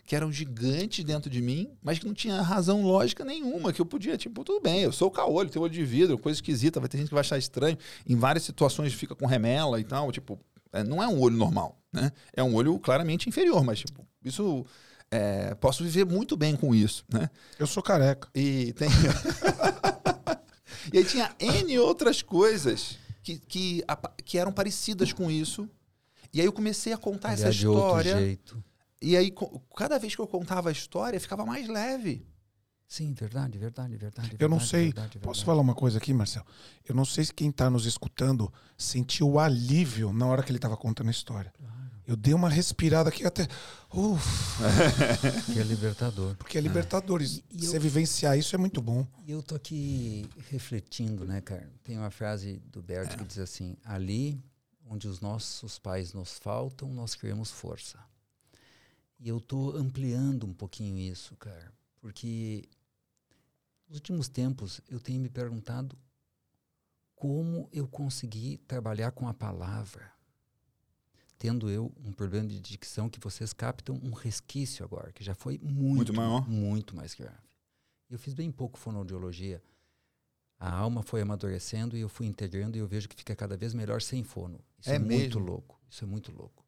que eram gigantes dentro de mim, mas que não tinha razão lógica nenhuma, que eu podia, tipo, tudo bem, eu sou o caolho, tenho olho de vidro, coisa esquisita, vai ter gente que vai achar estranho. Em várias situações fica com remela e tal, tipo, é, não é um olho normal, né? É um olho claramente inferior, mas, tipo, isso... É, posso viver muito bem com isso, né? Eu sou careca. E tem... e aí tinha N outras coisas que, que, que eram parecidas com isso. E aí eu comecei a contar Aliás, essa história. De outro jeito. E aí, cada vez que eu contava a história, ficava mais leve. Sim, verdade, verdade, verdade. Eu não sei. Verdade, verdade. Posso falar uma coisa aqui, Marcel? Eu não sei se quem está nos escutando sentiu o alívio na hora que ele estava contando a história. Claro. Eu dei uma respirada aqui até. Uf. que é libertador. Porque é libertador. É. E, e Você eu, vivenciar isso é muito bom. E eu tô aqui refletindo, né, cara? Tem uma frase do Bert é. que diz assim: Ali onde os nossos pais nos faltam, nós criamos força. E eu tô ampliando um pouquinho isso, cara, porque nos últimos tempos eu tenho me perguntado como eu consegui trabalhar com a palavra, tendo eu um problema de dicção que vocês captam um resquício agora, que já foi muito, muito maior, muito mais grave. Eu fiz bem pouco fonoaudiologia. A alma foi amadurecendo e eu fui integrando e eu vejo que fica cada vez melhor sem fono. Isso é, é muito louco. Isso é muito louco.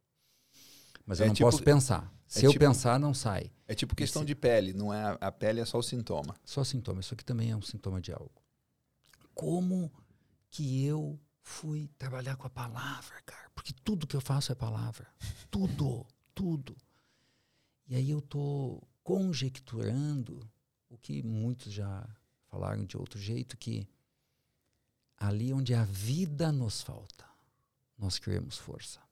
Mas eu é não tipo, posso pensar. Se é eu tipo, pensar, não sai. É tipo questão Esse, de pele, não é a pele é só o sintoma. Só sintoma. Isso aqui também é um sintoma de algo. Como que eu fui trabalhar com a palavra, cara? Porque tudo que eu faço é palavra. Tudo, tudo. E aí eu tô conjecturando o que muitos já falaram de outro jeito que ali onde a vida nos falta, nós criamos força.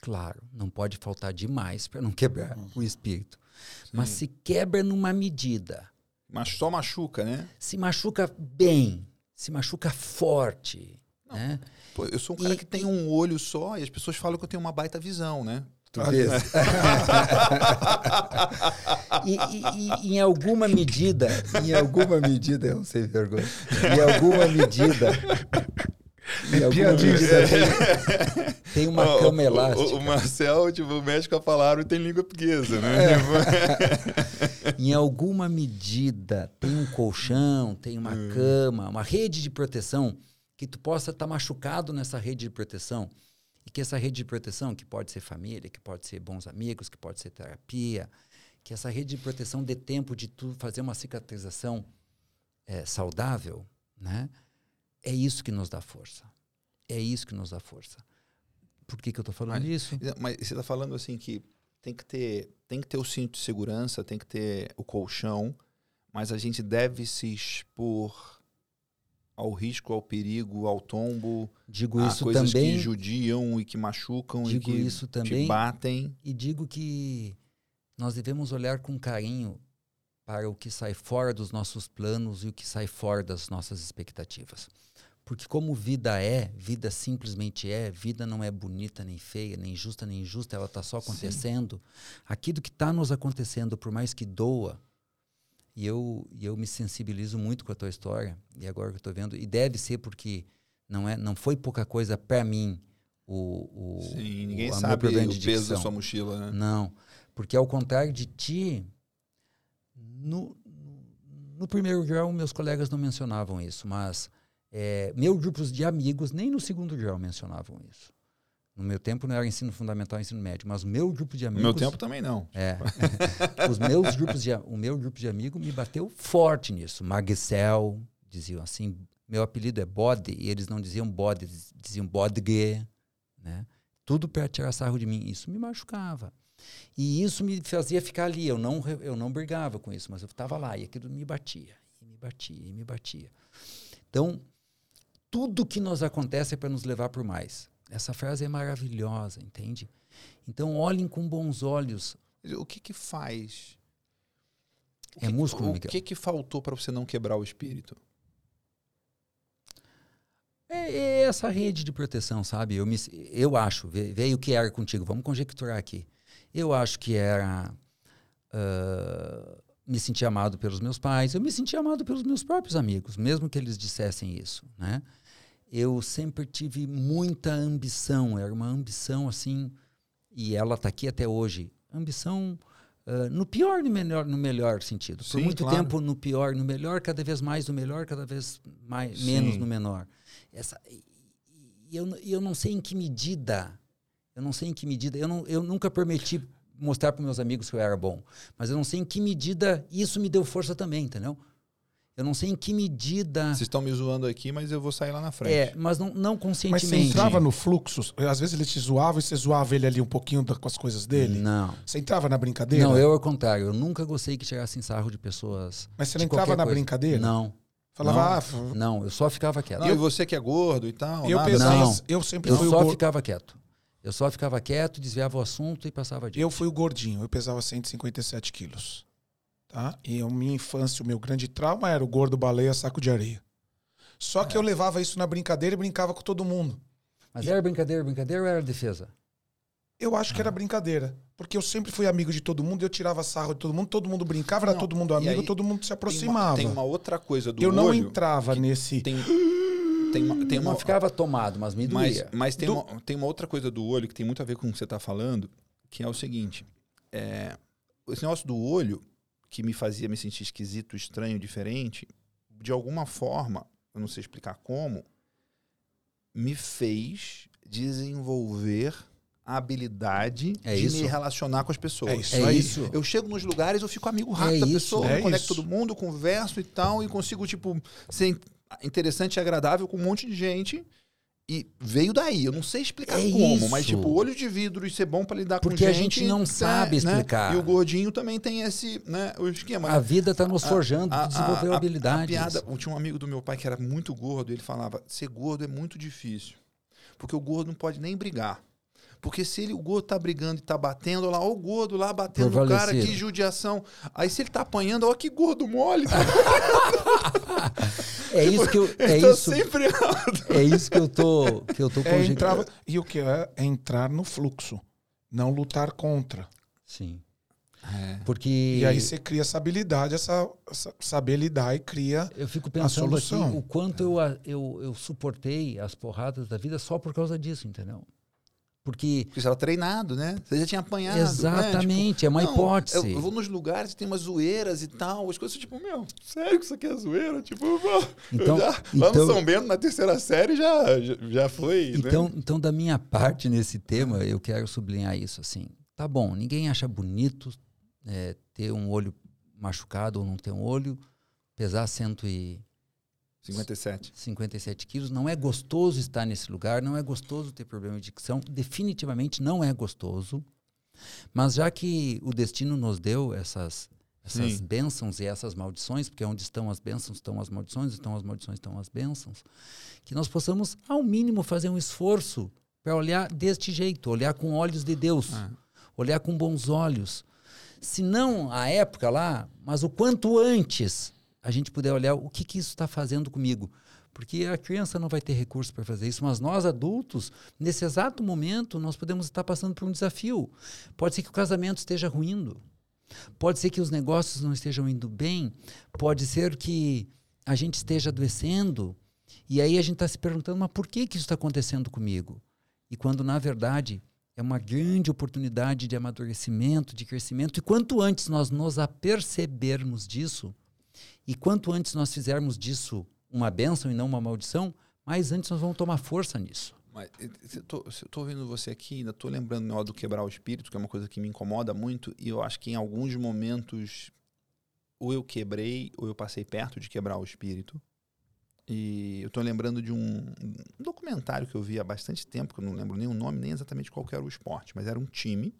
Claro, não pode faltar demais para não quebrar uhum. o espírito. Sim. Mas se quebra numa medida. Mas só machuca, né? Se machuca bem, se machuca forte. Né? Pô, eu sou um cara e, que tem um olho só e as pessoas falam que eu tenho uma baita visão, né? Tu vês? e, e, e, em alguma medida, em alguma medida, eu não sei vergonha, em alguma medida, é piadinha. Tem, tem uma oh, cama elástica. O, o, Marcel, tipo, o médico a palavra tem língua portuguesa, né? É. em alguma medida, tem um colchão, tem uma hum. cama, uma rede de proteção que tu possa estar tá machucado nessa rede de proteção. E que essa rede de proteção, que pode ser família, que pode ser bons amigos, que pode ser terapia, que essa rede de proteção dê tempo de tu fazer uma cicatrização é, saudável, né? É isso que nos dá força. é isso que nos dá força. Por que, que eu estou falando Mas- isso? Mas você está falando assim que tem que ter, tem que ter o cinto de segurança, tem que ter o colchão, mas a gente deve se expor ao risco, ao perigo, ao tombo, Digo a isso coisas também que judiam e que machucam e Digo que isso te também. batem. e digo que nós devemos olhar com carinho para o que sai fora dos nossos planos e o que sai fora das nossas expectativas. Porque como vida é, vida simplesmente é, vida não é bonita nem feia, nem justa nem injusta, ela está só Sim. acontecendo. Aquilo que está nos acontecendo, por mais que doa, e eu, e eu me sensibilizo muito com a tua história, e agora que eu estou vendo, e deve ser porque não, é, não foi pouca coisa para mim o, o, Sim, ninguém o, sabe o peso da sua mochila, né? Não, porque ao contrário de ti, no, no primeiro grau meus colegas não mencionavam isso, mas é, meus grupos de amigos nem no segundo grau mencionavam isso. No meu tempo não era ensino fundamental, ensino médio, mas meu grupo de No amigos, meu tempo também não. é, os meus grupos de, o meu grupo de amigos me bateu forte nisso. Magcel diziam assim, meu apelido é bode e eles não diziam bode, diziam bodgue, né? Tudo para tirar sarro de mim. Isso me machucava. E isso me fazia ficar ali. Eu não, eu não brigava com isso, mas eu estava lá e aquilo me batia, e me batia, e me batia. Então, tudo que nos acontece é para nos levar por mais. Essa frase é maravilhosa, entende? Então, olhem com bons olhos. O que que faz? O É que- músculo, O Miguel? que que faltou para você não quebrar o espírito? É, é essa rede de proteção, sabe? Eu, me, eu acho, vê o que era contigo, vamos conjecturar aqui. Eu acho que era ah, me sentir amado pelos meus pais, eu me sentia amado pelos meus próprios amigos, mesmo que eles dissessem isso, né? Eu sempre tive muita ambição, era uma ambição assim, e ela está aqui até hoje. Ambição ah, no pior no melhor, no melhor sentido. Por Sim, muito claro. tempo no pior, no melhor, cada vez mais no melhor, cada vez mais, Sim. menos no menor. Essa, e eu, eu não sei em que medida, eu não sei em que medida, eu, não, eu nunca permiti mostrar para meus amigos que eu era bom, mas eu não sei em que medida isso me deu força também, entendeu? Eu não sei em que medida. Vocês estão me zoando aqui, mas eu vou sair lá na frente. É, mas não, não Mas conscientemente. você entrava no fluxo, às vezes ele te zoava e você zoava ele ali um pouquinho da- com as coisas dele. Não. Você entrava na brincadeira? Não, eu ao contrário. Eu nunca gostei que tirassem sarro de pessoas. Mas você não entrava na coisa. brincadeira? Não. Falava, Não. ah, f- Não, eu só ficava quieto. Não, e você que é gordo e tal. eu nada assim. Não. eu sempre Eu fui só gordo. ficava quieto. Eu só ficava quieto, desviava o assunto e passava adiante. Eu fui o gordinho, eu pesava 157 quilos. Tá? E a minha infância, o meu grande trauma era o gordo baleia saco de areia. Só É. que eu levava isso na brincadeira e brincava com todo mundo. Mas era brincadeira, brincadeira ou era defesa? Eu acho Ah. que era brincadeira. Porque eu sempre fui amigo de todo mundo, eu tirava sarro de todo mundo, todo mundo brincava, era Não, todo mundo e amigo, aí todo mundo se Tem uma, aproximava. tem uma outra coisa do eu não olho. entrava nesse. Tem, tem uma, tem uma, não ficava tomado, mas me mas, doía. mas tem, Do- uma, tem uma outra coisa do olho que tem muito a ver com o que você está falando, que é o seguinte: é, esse negócio do olho, que me fazia me sentir esquisito, estranho, diferente, de alguma forma, eu não sei explicar como, me fez desenvolver a habilidade É de isso. me relacionar com as pessoas. É isso É aí. isso. Eu chego nos lugares, eu fico amigo rápido É da pessoa, é conecto todo mundo, converso e tal, e consigo, tipo, ser interessante e agradável com um monte de gente. E veio daí. Eu não sei explicar É como, isso. mas, tipo, olho de vidro e ser bom pra lidar com Porque a gente. gente não né, sabe né? explicar. E o gordinho também tem esse, né, o esquema. A vida está nos forjando, a- desenvolveu a- a- habilidades. A piada, tinha um amigo do meu pai que era muito gordo, ele falava: ser gordo é muito difícil. Porque o gordo não pode nem brigar. Porque se ele, o gordo tá brigando e tá batendo, olha lá, ó o gordo lá batendo no cara, que judiação. Aí se ele tá apanhando, ó que gordo mole. É isso que eu, é Ele tá isso, sempre é isso que eu tô, que eu tô É entrava, e o que é? É entrar no fluxo, não lutar contra. Sim. É. Porque E aí você cria essa habilidade, essa, essa- saber lidar e cria. eu fico pensando aqui o quanto eu, a- eu, eu suportei as porradas da vida só por causa disso, entendeu? Porque Porque você estava treinado, né? Você já tinha apanhado. exatamente, é uma Né? Tipo, hipótese. não, Eu, eu vou nos lugares que tem umas zoeiras e tal, as coisas tipo, meu, sério que isso aqui é zoeira? Tipo, Então- já, lá então- no São Bento, na terceira série, já, já, já foi. né? Então, então, da minha parte nesse tema, eu quero sublinhar isso assim. Tá bom, ninguém acha bonito é, ter um olho machucado ou não ter um olho, pesar cento e 57. 57 quilos. Não é gostoso estar nesse lugar, não é gostoso ter problema de dicção. Definitivamente não é gostoso. Mas já que o destino nos deu essas, essas Sim. bênçãos e essas maldições, porque onde estão as bênçãos estão as maldições, estão as maldições estão as bênçãos, que nós possamos, ao mínimo, fazer um esforço para olhar deste jeito, olhar com olhos de Deus, Ah. olhar com bons olhos. Se não a época lá, mas o quanto antes a gente puder olhar o que, que isso está fazendo comigo. Porque a criança não vai ter recurso para fazer isso, mas nós adultos, nesse exato momento, nós podemos estar passando por um desafio. Pode ser que o casamento esteja ruindo, pode ser que os negócios não estejam indo bem, pode ser que a gente esteja adoecendo, e aí a gente está se perguntando, mas por que, que isso está acontecendo comigo? E quando, na verdade, é uma grande oportunidade de amadurecimento, de crescimento, e quanto antes nós nos apercebermos disso, e quanto antes nós fizermos disso uma bênção e não uma maldição, mais antes nós vamos tomar força nisso. Mas eu se eu ouvindo você aqui, ainda tô lembrando né, do quebrar o espírito, que é uma coisa que me incomoda muito, e eu acho que em alguns momentos ou eu quebrei ou eu passei perto de quebrar o espírito. E eu tô lembrando de um, um documentário que eu vi há bastante tempo, que eu não lembro nem o nome, nem exatamente qual era o esporte, mas era um time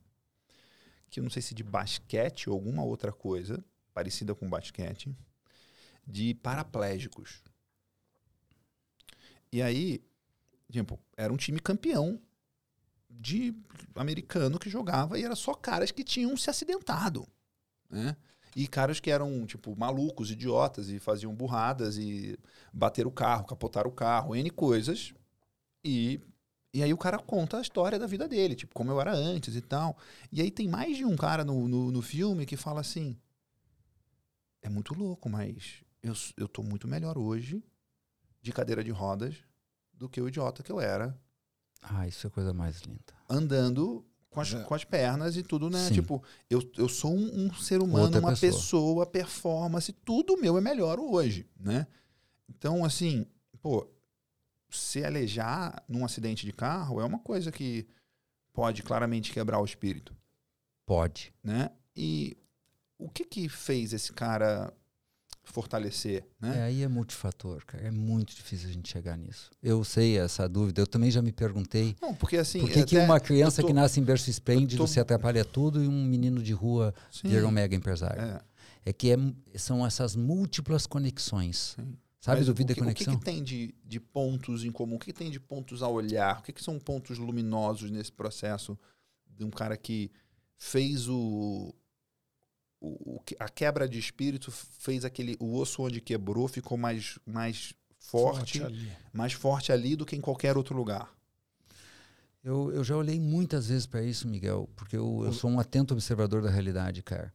que eu não sei se de basquete ou alguma outra coisa parecida com basquete, de paraplégicos. E aí, tipo, era um time campeão de americano que jogava e era só caras que tinham se acidentado, né? E caras que eram, tipo, malucos, idiotas e faziam burradas e bateram o carro, capotaram o carro, N coisas. E, e aí o cara conta a história da vida dele, tipo, como eu era antes e tal. E aí tem mais de um cara no, no, no filme que fala assim, é muito louco, mas eu, eu tô muito melhor hoje de cadeira de rodas do que o idiota que eu era Ah, isso é a coisa mais linda. andando com as, É. com as pernas e tudo, né? Sim. Tipo, eu, eu sou um, um ser humano, Outra uma pessoa. pessoa. performance, tudo meu é melhor hoje, né? Então, assim, pô, se alejar num acidente de carro é uma coisa que pode claramente quebrar o espírito, Pode. né? E o que que fez esse cara fortalecer, né? É, aí é multifator, cara. É muito difícil a gente chegar nisso. Eu sei essa dúvida. Eu também já me perguntei Não, porque assim... por que, que uma criança tô- que nasce em berço esplêndido tô- se atrapalha tudo e um menino de rua Sim, vira um mega empresário. é. É, que é- são essas múltiplas conexões. Sim. Sabe Mas do o vida e que, o que, conexão? que tem de, de pontos em comum? O que, que tem de pontos a olhar? O que, que são pontos luminosos nesse processo de um cara que fez o, o, a quebra de espírito, fez aquele o osso onde quebrou ficou mais, mais forte, ali. mais forte ali do que em qualquer outro lugar. Eu, eu já olhei muitas vezes para isso, Miguel, porque eu, eu sou um atento observador da realidade, cara.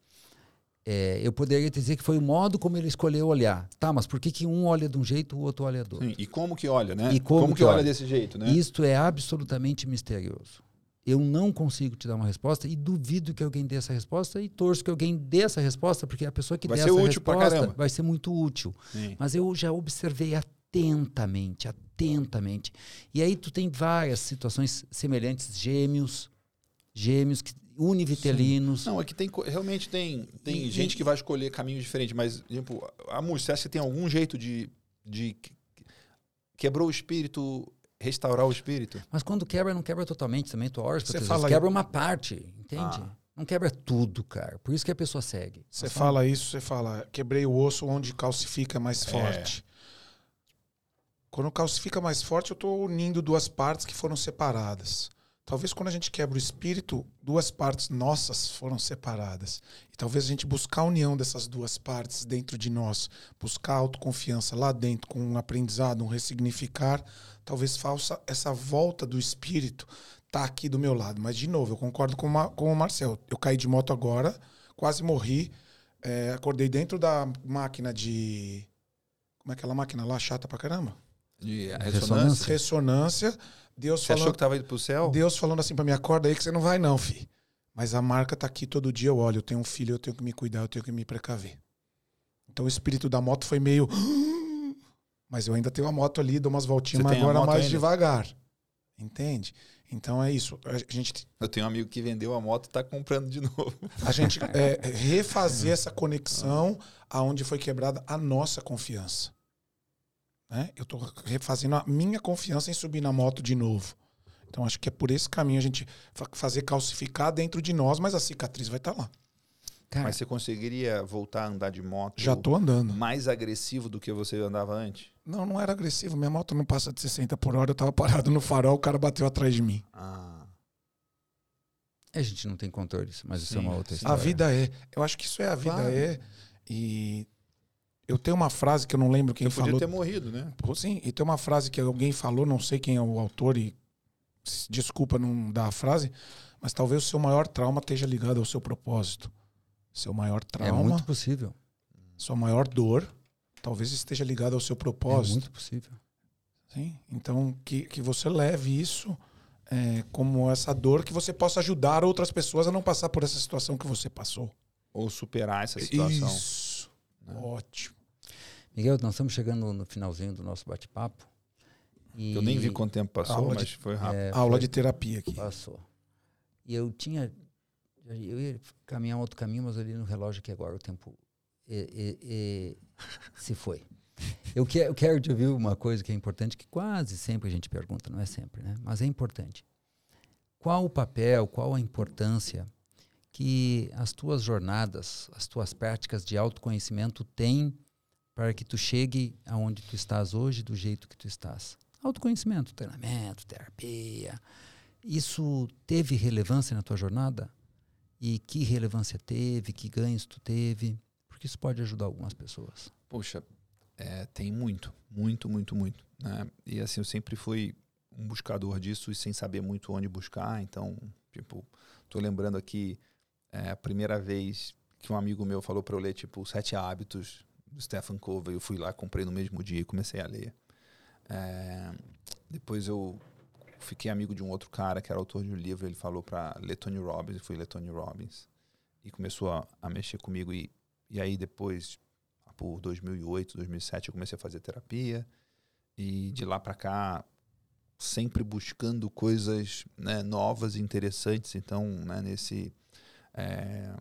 É, eu poderia dizer que foi o modo como ele escolheu olhar. Tá, mas por que, que um olha de um jeito e o outro olha do outro? Sim, E como que olha, né? E como que, que olha olha? desse jeito, né? Isto é absolutamente misterioso. Eu não consigo te dar uma resposta e duvido que alguém dê essa resposta e torço que alguém dê essa resposta, porque a pessoa que Vai der ser essa resposta vai ser muito útil. Sim. Mas eu já observei atentamente, atentamente. E aí tu tem várias situações semelhantes, gêmeos, gêmeos que univitelinos. Não, é que tem, realmente tem, tem E- gente e- que vai escolher caminhos diferentes, mas, tipo, a música, você tem algum jeito de, de que- quebrou o espírito, restaurar o espírito? Mas quando quebra, não quebra totalmente também, tu ora, Você fala quebra uma parte, entende? Ah. Não quebra tudo, cara. Por isso que a pessoa segue. Você fala isso, você fala, quebrei o osso onde calcifica mais forte. Quando calcifica mais forte, eu estou unindo duas partes que foram separadas. Talvez quando a gente quebra o espírito, duas partes nossas foram separadas. E talvez a gente buscar a união dessas duas partes dentro de nós, buscar a autoconfiança lá dentro, com um aprendizado, um ressignificar, talvez falsa essa volta do espírito tá aqui do meu lado. Mas, de novo, eu concordo com, o Ma- com o Marcel. Eu caí de moto agora, quase morri. É, acordei dentro da máquina de. Como é aquela máquina lá, chata pra caramba? De Ressonância. ressonância? Deus Você achou falando, que tava indo pro céu? Deus falando assim pra mim, acorda aí que você não vai não, fi. Mas a marca tá aqui todo dia, eu olho, eu tenho um filho, eu tenho que me cuidar, eu tenho que me precaver. Então o espírito da moto foi meio... Mas eu ainda tenho a moto ali, dou umas voltinhas, mas agora mais ainda? devagar. Entende? Então é isso. A gente Eu tenho um amigo que vendeu a moto e tá comprando de novo. a gente é, refazer essa conexão aonde foi quebrada a nossa confiança. Né? Eu estou refazendo a minha confiança em subir na moto de novo. Então acho que é por esse caminho a gente fa- fazer calcificar dentro de nós, mas a cicatriz vai estar lá. Cara, Mas você conseguiria voltar a andar de moto Já tô andando. mais agressivo do que você andava antes? Não, não era agressivo. Minha moto não passa de 60 por hora. Eu tava parado no farol, o cara bateu atrás de mim. Ah, a gente não tem controle disso, mas isso é Sim, uma outra história. A vida é. Eu acho que isso é a vida Claro. é. E eu tenho uma frase que eu não lembro quem você podia falou. ter morrido, né? Sim, e tem uma frase que alguém falou, não sei quem é o autor e desculpa não dar a frase, mas talvez o seu maior trauma esteja ligado ao seu propósito. Seu maior É trauma, muito possível. sua maior dor, talvez esteja ligado ao seu É propósito. muito possível. Sim? Então, que, que você leve isso é, como essa dor, que você possa ajudar outras pessoas a não passar por essa situação que você passou. Ou superar essa situação. Isso. Né? Ótimo. Miguel, nós estamos chegando no finalzinho do nosso bate-papo. E Eu nem vi quanto tempo passou, Aula mas de- foi rápido. é, Aula foi- de terapia aqui. Passou. E eu tinha. Eu ia caminhar outro caminho, mas eu olhei no relógio que agora o tempo e- e- e se foi. Eu, que, eu quero te ouvir uma coisa que é importante, que quase sempre a gente pergunta, não é sempre, né? Mas é importante. Qual o papel, qual a importância que as tuas jornadas, as tuas práticas de autoconhecimento têm para que tu chegue aonde tu estás hoje, do jeito que tu estás? Autoconhecimento, treinamento, terapia, isso teve relevância na tua jornada? E que relevância teve? Que ganhos tu teve? Porque isso pode ajudar algumas pessoas. Poxa, é, tem muito, muito, muito, muito. Né? E assim, eu sempre fui um buscador disso e sem saber muito onde buscar. Então, tipo, tô lembrando aqui é, a primeira vez que um amigo meu falou para eu ler, tipo, Sete Hábitos do Stephen Covey. Eu fui lá, comprei no mesmo dia e comecei a ler. É, depois eu fiquei amigo de um outro cara que era autor de um livro. Ele falou para ler Tony Robbins. Eu fui ler Tony Robbins. E começou a, a mexer comigo. E, e aí depois por 2008, 2007 eu comecei a fazer terapia e de lá para cá sempre buscando coisas né, novas e interessantes então né, nesse é,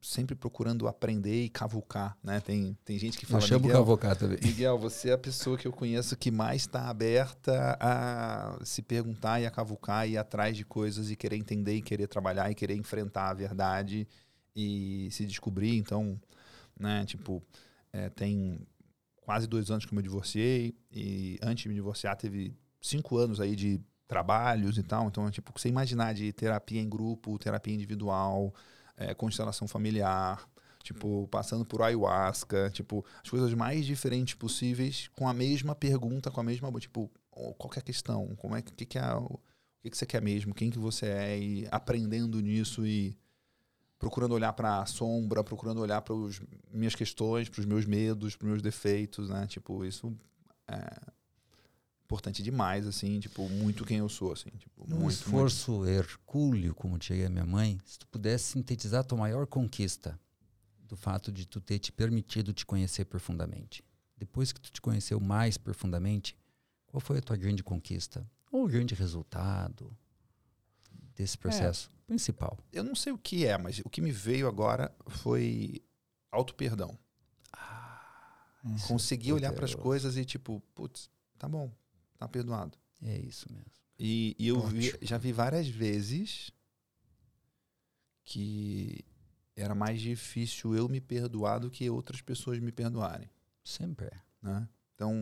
sempre procurando aprender e cavucar né tem tem gente que Eu fala chamo Miguel, cavocar também. Miguel, você é a pessoa que eu conheço que mais está aberta a se perguntar e a cavucar e ir atrás de coisas e querer entender e querer trabalhar e querer enfrentar a verdade e se descobrir. Então, né, tipo, é, tem quase dois anos que eu me divorciei e antes de me divorciar teve cinco anos aí de trabalhos e tal. Então, tipo, você imaginar de terapia em grupo, terapia individual, é, constelação familiar, tipo, passando por ayahuasca, tipo, as coisas mais diferentes possíveis com a mesma pergunta, com a mesma, tipo, qual é a questão? Como é que, que, é o, o que, que você quer mesmo? Quem que você é? E aprendendo nisso e procurando olhar para a sombra, procurando olhar para as minhas questões, para os meus medos, para os meus defeitos, né? Tipo, isso é importante demais, assim, tipo, muito quem eu sou, assim, tipo, Um muito, esforço hercúleo, como diria minha mãe, se tu pudesse sintetizar a tua maior conquista do fato de tu ter te permitido te conhecer profundamente. Depois que tu te conheceu mais profundamente, qual foi a tua grande conquista? Ou o grande resultado desse processo principal? Eu não sei o que é, mas o que me veio agora foi auto-perdão. Isso Consegui é olhar para as coisas e tipo, putz, tá bom, tá perdoado. É isso mesmo. E, e eu vi- já vi várias vezes que era mais difícil eu me perdoar do que outras pessoas me perdoarem, Sempre é. né? Então,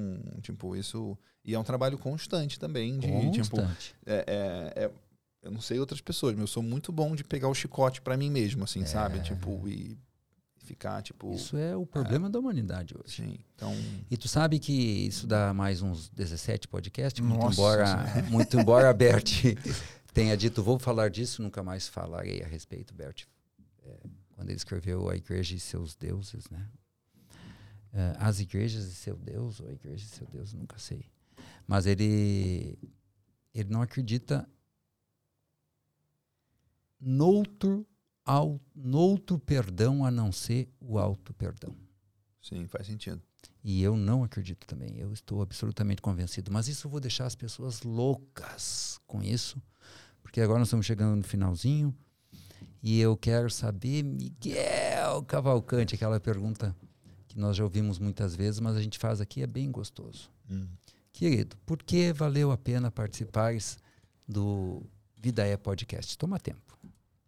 tipo, isso... E é um trabalho constante também de, tipo, Constante. é, é- é- eu não sei outras pessoas, mas eu sou muito bom de pegar o chicote pra mim mesmo, assim, sabe? É. Tipo, e ficar, tipo... Isso é o problema da humanidade hoje. Sim, então... E tu sabe que isso dá mais uns 17 podcasts, muito embora, muito embora Bert tenha dito, vou falar disso, nunca mais falarei a respeito, Bert. É, quando ele escreveu A Igreja e Seus Deuses, né? É, As Igrejas e Seu Deus, ou A Igreja e Seu Deus, nunca sei. Mas ele, ele não acredita noutro, ao, noutro perdão a não ser o auto-perdão. Sim, faz sentido. E eu não acredito também. Eu estou absolutamente convencido. Mas isso eu vou deixar as pessoas loucas com isso. Porque agora nós estamos chegando no finalzinho. E eu quero saber, Miguel Cavalcante, aquela pergunta que nós já ouvimos muitas vezes, mas a gente faz aqui é bem gostoso. Hum. Querido, por que valeu a pena participar do Vida é Podcast? Toma tempo.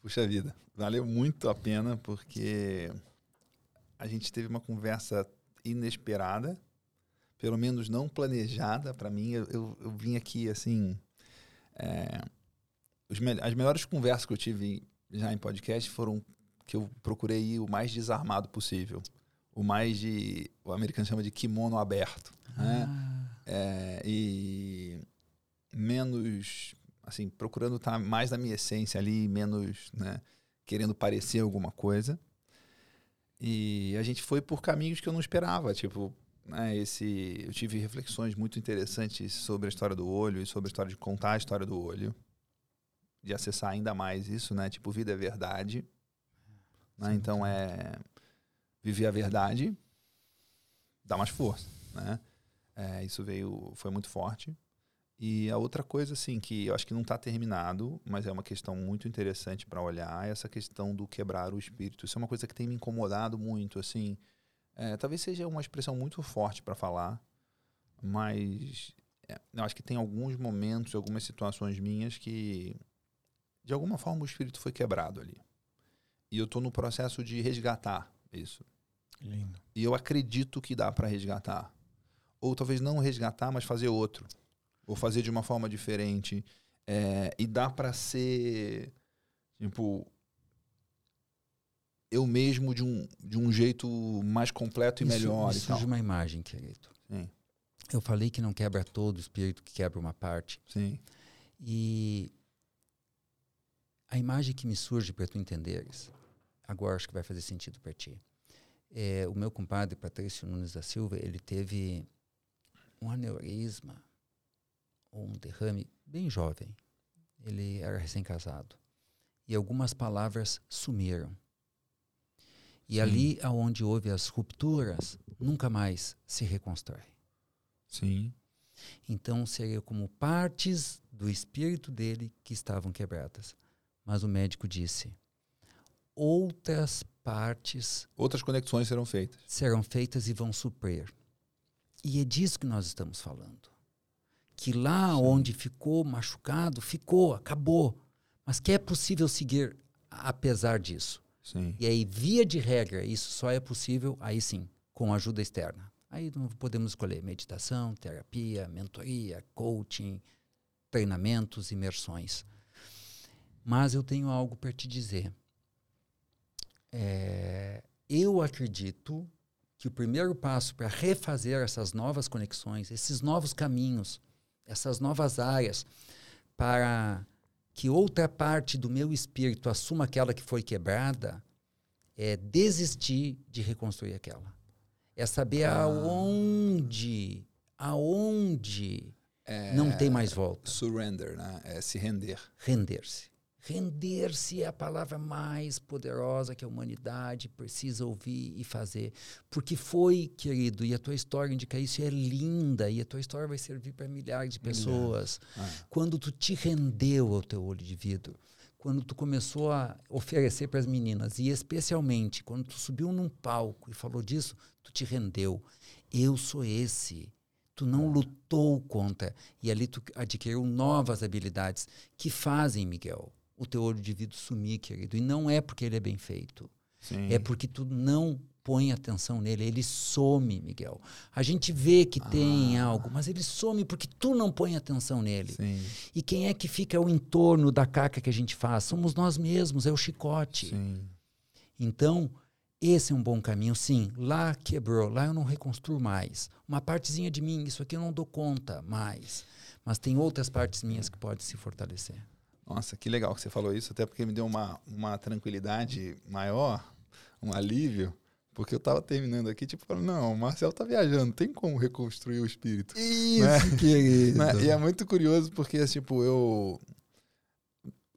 Puxa vida, valeu muito a pena porque a gente teve uma conversa inesperada, pelo menos não planejada para mim. Eu, eu, eu, vim aqui assim. É, me as melhores conversas que eu tive já em podcast foram que eu procurei ir o mais desarmado possível. O mais de. O americano chama de kimono aberto. Né? Ah. Né? É, e menos. Assim, procurando estar mais na minha essência ali, menos né, querendo parecer alguma coisa. E a gente foi por caminhos que eu não esperava. Tipo, né, esse, eu tive reflexões muito interessantes sobre a história do olho e sobre a história de contar a história do olho. De acessar ainda mais isso, né? Tipo, vida é verdade. Né? Então é viver a verdade, dá mais força, né? É, isso veio, foi muito forte. E a outra coisa, assim, que eu acho que não está terminado, mas é uma questão muito interessante para olhar, é essa questão do quebrar o espírito. Isso é uma coisa que tem me incomodado muito, assim. É, talvez seja uma expressão muito forte para falar, mas é, eu acho que tem alguns momentos, algumas situações minhas que, de alguma forma, o espírito foi quebrado ali. E eu estou no processo de resgatar isso. Lindo. E eu acredito que dá para resgatar. Ou talvez não resgatar, mas fazer outro ou fazer de uma forma diferente. É, e dá para ser, tipo, eu mesmo de um, de um jeito mais completo e isso, melhor. Isso surge uma imagem, querido. Sim. Eu falei que não quebra todo o espírito, que quebra uma parte. Sim. E a imagem que me surge para tu entenderes, agora acho que vai fazer sentido para ti. É, o meu compadre, Patrício Nunes da Silva, ele teve um aneurisma um derrame bem jovem. Ele era recém-casado. E algumas palavras sumiram. E Sim. ali aonde houve as rupturas, nunca mais se reconstrói. Sim. Então seria como partes do espírito dele que estavam quebradas. Mas o médico disse: outras partes. Outras conexões serão feitas. Serão feitas e vão suprir. E é disso que nós estamos falando que lá Sim. onde ficou machucado, ficou, acabou. Mas que é possível seguir apesar disso. Sim. E aí, via de regra, isso só é possível, aí sim, com ajuda externa. Aí podemos escolher meditação, terapia, mentoria, coaching, treinamentos, imersões. Mas eu tenho algo para te dizer. É, eu acredito que o primeiro passo para refazer essas novas conexões, esses novos caminhos, essas novas áreas para que outra parte do meu espírito assuma aquela que foi quebrada, é desistir de reconstruir aquela. É saber ah. aonde, aonde é, não tem mais volta. Surrender, né? É se render. Render-se. Render-se é a palavra mais poderosa que a humanidade precisa ouvir e fazer. Porque foi, querido, e a tua história indica isso, é linda, e a tua história vai servir para milhares de pessoas. Ah. Quando tu te rendeu ao teu olho de vidro, quando tu começou a oferecer para as meninas, e especialmente quando tu subiu num palco e falou disso, tu te rendeu. Eu sou esse. Tu não lutou contra. E ali tu adquiriu novas habilidades que fazem, Miguel, o teu olho de vidro sumir, querido. E não é porque ele é bem feito. Sim. É porque tu não põe atenção nele. Ele some, Miguel. A gente vê que ah. tem algo, mas ele some porque tu não põe atenção nele. Sim. E quem é que fica ao entorno da caca que a gente faz? Somos nós mesmos, é o chicote. Sim. Então, esse é um bom caminho, sim. Lá quebrou, lá eu não reconstruo mais. Uma partezinha de mim, isso aqui eu não dou conta mais. Mas tem outras partes minhas que podem se fortalecer. Nossa, que legal que você falou isso, até porque me deu uma, uma tranquilidade maior, um alívio, porque eu tava terminando aqui, tipo, falando, não, o Marcel tá viajando, tem como reconstruir o espírito. Isso, né? querido. Né? E é muito curioso porque, tipo, eu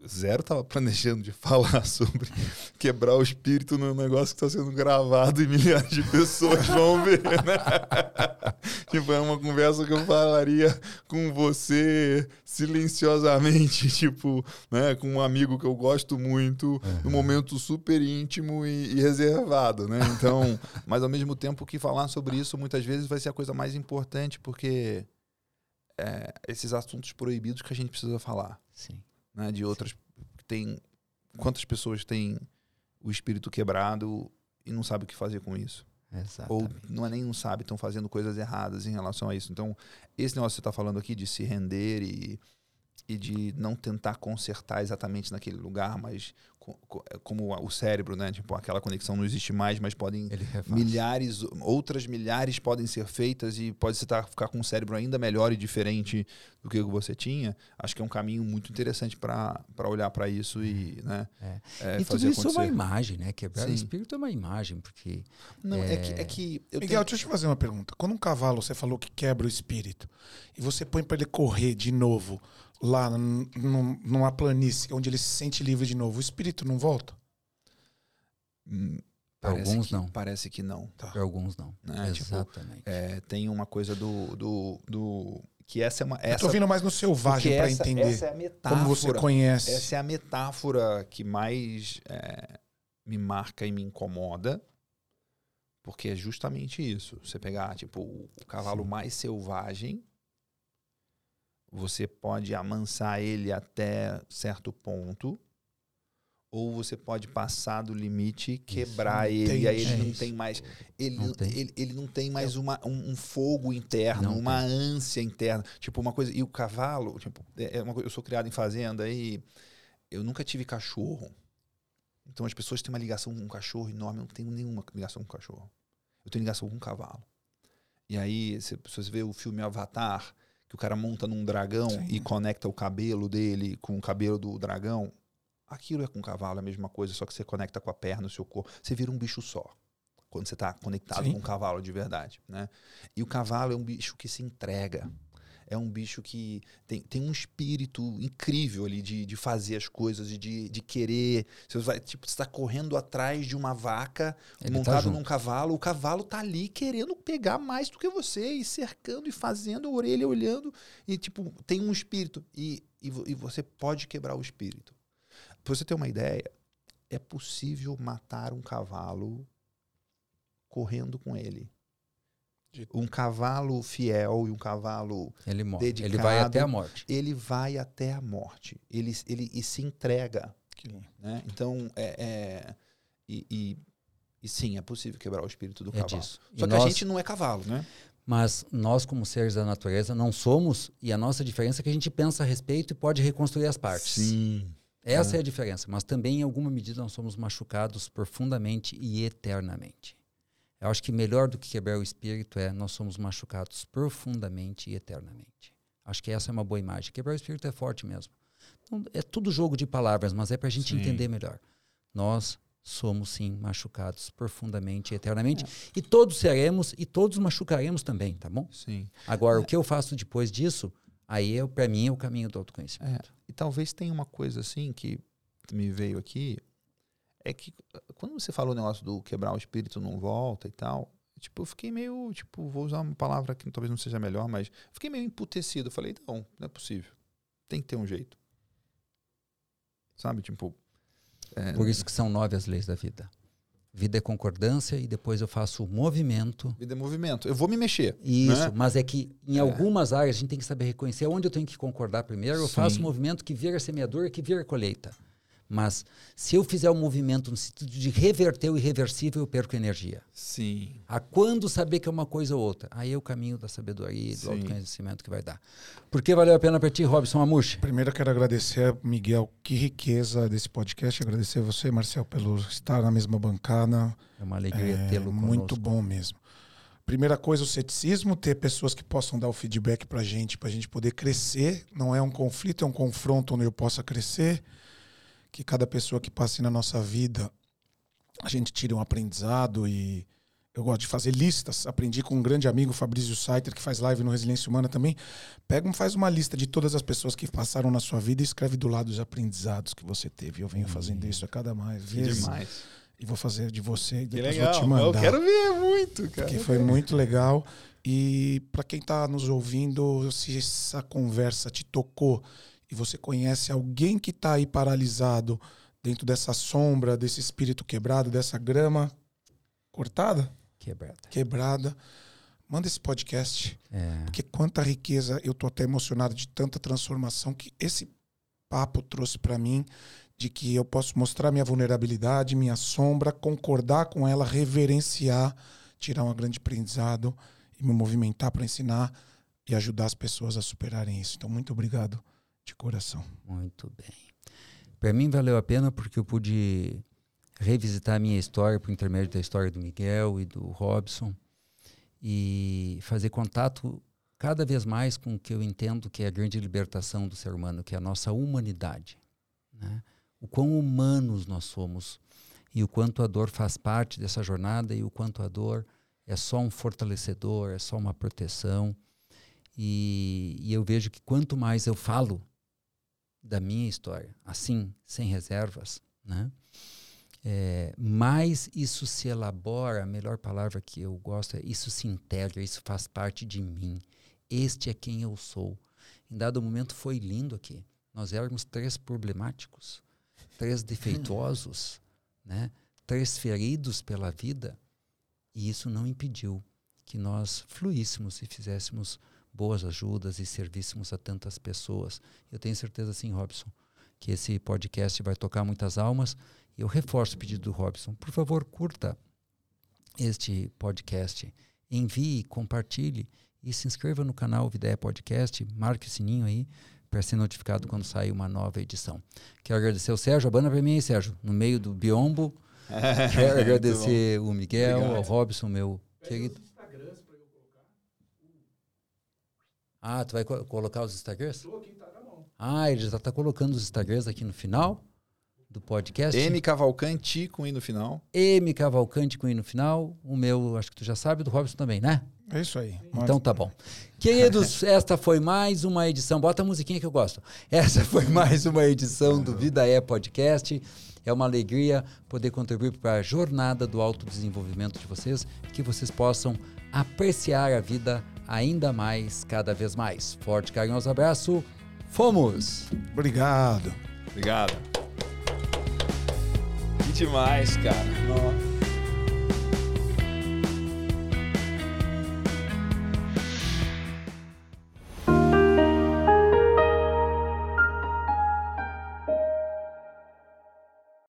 zero tava planejando de falar sobre quebrar o espírito num negócio que está sendo gravado e milhares de pessoas vão ver, né? tipo, é uma conversa que eu falaria com você silenciosamente, tipo, né, com um amigo que eu gosto muito, num momento super íntimo e, e reservado, né? Então, mas ao mesmo tempo que falar sobre isso muitas vezes vai ser a coisa mais importante, porque é, esses assuntos proibidos que a gente precisa falar. Sim né, de outras. Tem, quantas pessoas têm o espírito quebrado e não sabem o que fazer com isso? Exatamente. Ou não é nem não sabe, estão fazendo coisas erradas em relação a isso. Então, esse negócio que você está falando aqui de se render e, e de não tentar consertar exatamente naquele lugar, mas é como o cérebro, né? Tipo, aquela conexão não existe mais, mas podem milhares, outras milhares podem ser feitas e pode você tá, ficar com um cérebro ainda melhor e diferente do que você tinha. Acho que é um caminho muito interessante para olhar para isso e, né? É. É, e tudo isso acontecer. é uma imagem, né? Quebrar Sim. o espírito é uma imagem, porque não é, é que, é que Miguel, tenho... deixa eu te fazer uma pergunta. Quando um cavalo você falou que quebra o espírito e você põe para ele correr de novo lá numa planície onde ele se sente livre de novo, o espírito não volta? Hum, alguns que, não. Parece que não. Tá. Para alguns não. Né? Tipo, Exatamente. Tipo, é, tem uma coisa do, do, do que essa é uma. Essa, Eu tô vindo mais no selvagem para entender. Essa é a metáfora. Como você conhece. Essa é a metáfora que mais é, me marca e me incomoda. Porque é justamente isso. Você pegar, tipo, o cavalo Sim. mais selvagem você pode amansar ele até certo ponto, ou você pode passar do limite quebrar Isso, ele. E aí ele não tem mais. Ele não tem, ele, ele não tem mais uma, um, um fogo interno, não uma tem. ânsia interna. Tipo, uma coisa. E o cavalo, tipo, é, é uma, eu sou criado em fazenda e eu nunca tive cachorro. Então as pessoas têm uma ligação com um cachorro enorme. Eu não tenho nenhuma ligação com cachorro. Eu tenho ligação com um cavalo. E aí, se você vê o filme Avatar, que o cara monta num dragão Sim. e conecta o cabelo dele com o cabelo do dragão. Aquilo é com o cavalo, é a mesma coisa, só que você conecta com a perna, o seu corpo. Você vira um bicho só. Quando você está conectado Sim. com o cavalo de verdade. Né? E o cavalo é um bicho que se entrega é um bicho que tem, tem um espírito incrível ali de, de fazer as coisas e de, de querer. Você vai, tipo, está correndo atrás de uma vaca Ele tá montado tá num cavalo, o cavalo tá ali querendo pegar mais do que você e cercando e fazendo a orelha olhando e tipo, tem um espírito e, e, e você pode quebrar o espírito. Para você ter uma ideia, é possível matar um cavalo correndo com ele. Um cavalo fiel e um cavalo ele morre. dedicado. Ele vai até a morte. Ele vai até a morte. Ele, ele e se entrega. Né? Então, é, é e, e, e, sim, é possível quebrar o espírito do é cavalo. Disso. Só e que nós, a gente não é cavalo, né? Mas nós, como seres da natureza, não somos, e a nossa diferença é que a gente pensa a respeito e pode reconstruir as partes. Sim. Essa é, é a diferença. Mas também, em alguma medida, nós somos machucados profundamente e eternamente. Eu acho que melhor do que quebrar o espírito é nós somos machucados profundamente e eternamente. Acho que essa é uma boa imagem. Quebrar o espírito é forte mesmo. Então, é tudo jogo de palavras, mas é para a gente sim. entender melhor. Nós somos sim machucados profundamente e eternamente. É. E todos seremos e todos machucaremos também, tá bom? Sim. Agora, é. o que eu faço depois disso, aí é, para mim é o caminho do autoconhecimento. É. E talvez tenha uma coisa assim que me veio aqui é que quando você falou o negócio do quebrar o espírito não volta e tal, tipo, eu fiquei meio, tipo, vou usar uma palavra que talvez não seja melhor, mas fiquei meio emputecido. Eu falei, não, não é possível. Tem que ter um jeito. Sabe, tipo... É, Por isso que são nove as leis da vida. Vida é concordância e depois eu faço o movimento. Vida é movimento. Eu vou me mexer. Isso, né? mas é que em é. algumas áreas a gente tem que saber reconhecer onde eu tenho que concordar primeiro. Eu Sim. faço o movimento que vira semeador e que vira colheita. Mas se eu fizer o um movimento no sentido de reverter o irreversível, eu perco energia. Sim. A quando saber que é uma coisa ou outra? Aí é o caminho da sabedoria e do Sim. autoconhecimento que vai dar. Por que valeu a pena para ti, Robson Amushi? Primeiro eu quero agradecer, Miguel, que riqueza desse podcast. Agradecer a você, Marcel, pelo estar na mesma bancada. É uma alegria é, tê-lo conosco. Muito bom mesmo. Primeira coisa, o ceticismo, ter pessoas que possam dar o feedback para a gente, para a gente poder crescer. Não é um conflito, é um confronto onde eu possa crescer que cada pessoa que passe na nossa vida, a gente tire um aprendizado e eu gosto de fazer listas. Aprendi com um grande amigo, Fabrício Saiter, que faz live no Resiliência Humana também. Pega, faz uma lista de todas as pessoas que passaram na sua vida e escreve do lado os aprendizados que você teve. Eu venho fazendo isso a cada mais vezes. Demais. E vou fazer de você e depois vou te mandar. Eu quero ver muito, cara. Que foi muito legal. E para quem está nos ouvindo, se essa conversa te tocou e você conhece alguém que está aí paralisado dentro dessa sombra, desse espírito quebrado, dessa grama cortada, Quebrada. quebrada, manda esse podcast. É. Porque quanta riqueza, eu tô até emocionado de tanta transformação que esse papo trouxe para mim, de que eu posso mostrar minha vulnerabilidade, minha sombra, concordar com ela, reverenciar, tirar um grande aprendizado e me movimentar para ensinar e ajudar as pessoas a superarem isso. Então, muito obrigado de coração. Muito bem. Para mim valeu a pena porque eu pude revisitar a minha história por intermédio da história do Miguel e do Robson e fazer contato cada vez mais com o que eu entendo que é a grande libertação do ser humano, que é a nossa humanidade. Né? O quão humanos nós somos e o quanto a dor faz parte dessa jornada e o quanto a dor é só um fortalecedor, é só uma proteção. E, e eu vejo que quanto mais eu falo da minha história, assim, sem reservas, né? É, mais isso se elabora, a melhor palavra que eu gosto é isso se integra, isso faz parte de mim. Este é quem eu sou. Em dado momento foi lindo aqui. Nós éramos três problemáticos, três defeituosos, né? três feridos pela vida, e isso não impediu que nós fluíssemos e fizéssemos boas ajudas e servíssemos a tantas pessoas. Eu tenho certeza, sim, Robson, que esse podcast vai tocar muitas almas. E eu reforço o pedido do Robson. Por favor, curta este podcast, envie, compartilhe e se inscreva no canal Videia Podcast, marque o sininho aí para ser notificado quando sair uma nova edição. Quero agradecer ao Sérgio, a banda para mim aí, Sérgio, no meio do biombo. Quero agradecer o Miguel, Obrigado. ao Robson, meu querido. Ah, tu vai co- colocar os Instagrams? Ah, ele já está colocando os Instagrams aqui no final do podcast. M Cavalcante com I no final. M Cavalcante com I no final. O meu, acho que tu já sabe, do Robson também, né? É isso aí. Então tá bom. Queridos, esta foi mais uma edição. Bota a musiquinha que eu gosto. Essa foi mais uma edição do Vida é Podcast. É uma alegria poder contribuir para a jornada do autodesenvolvimento de vocês, que vocês possam apreciar a vida ainda mais, cada vez mais. Forte, carinhoso abraço. Fomos! Obrigado. Obrigado. Que demais, cara. Nossa.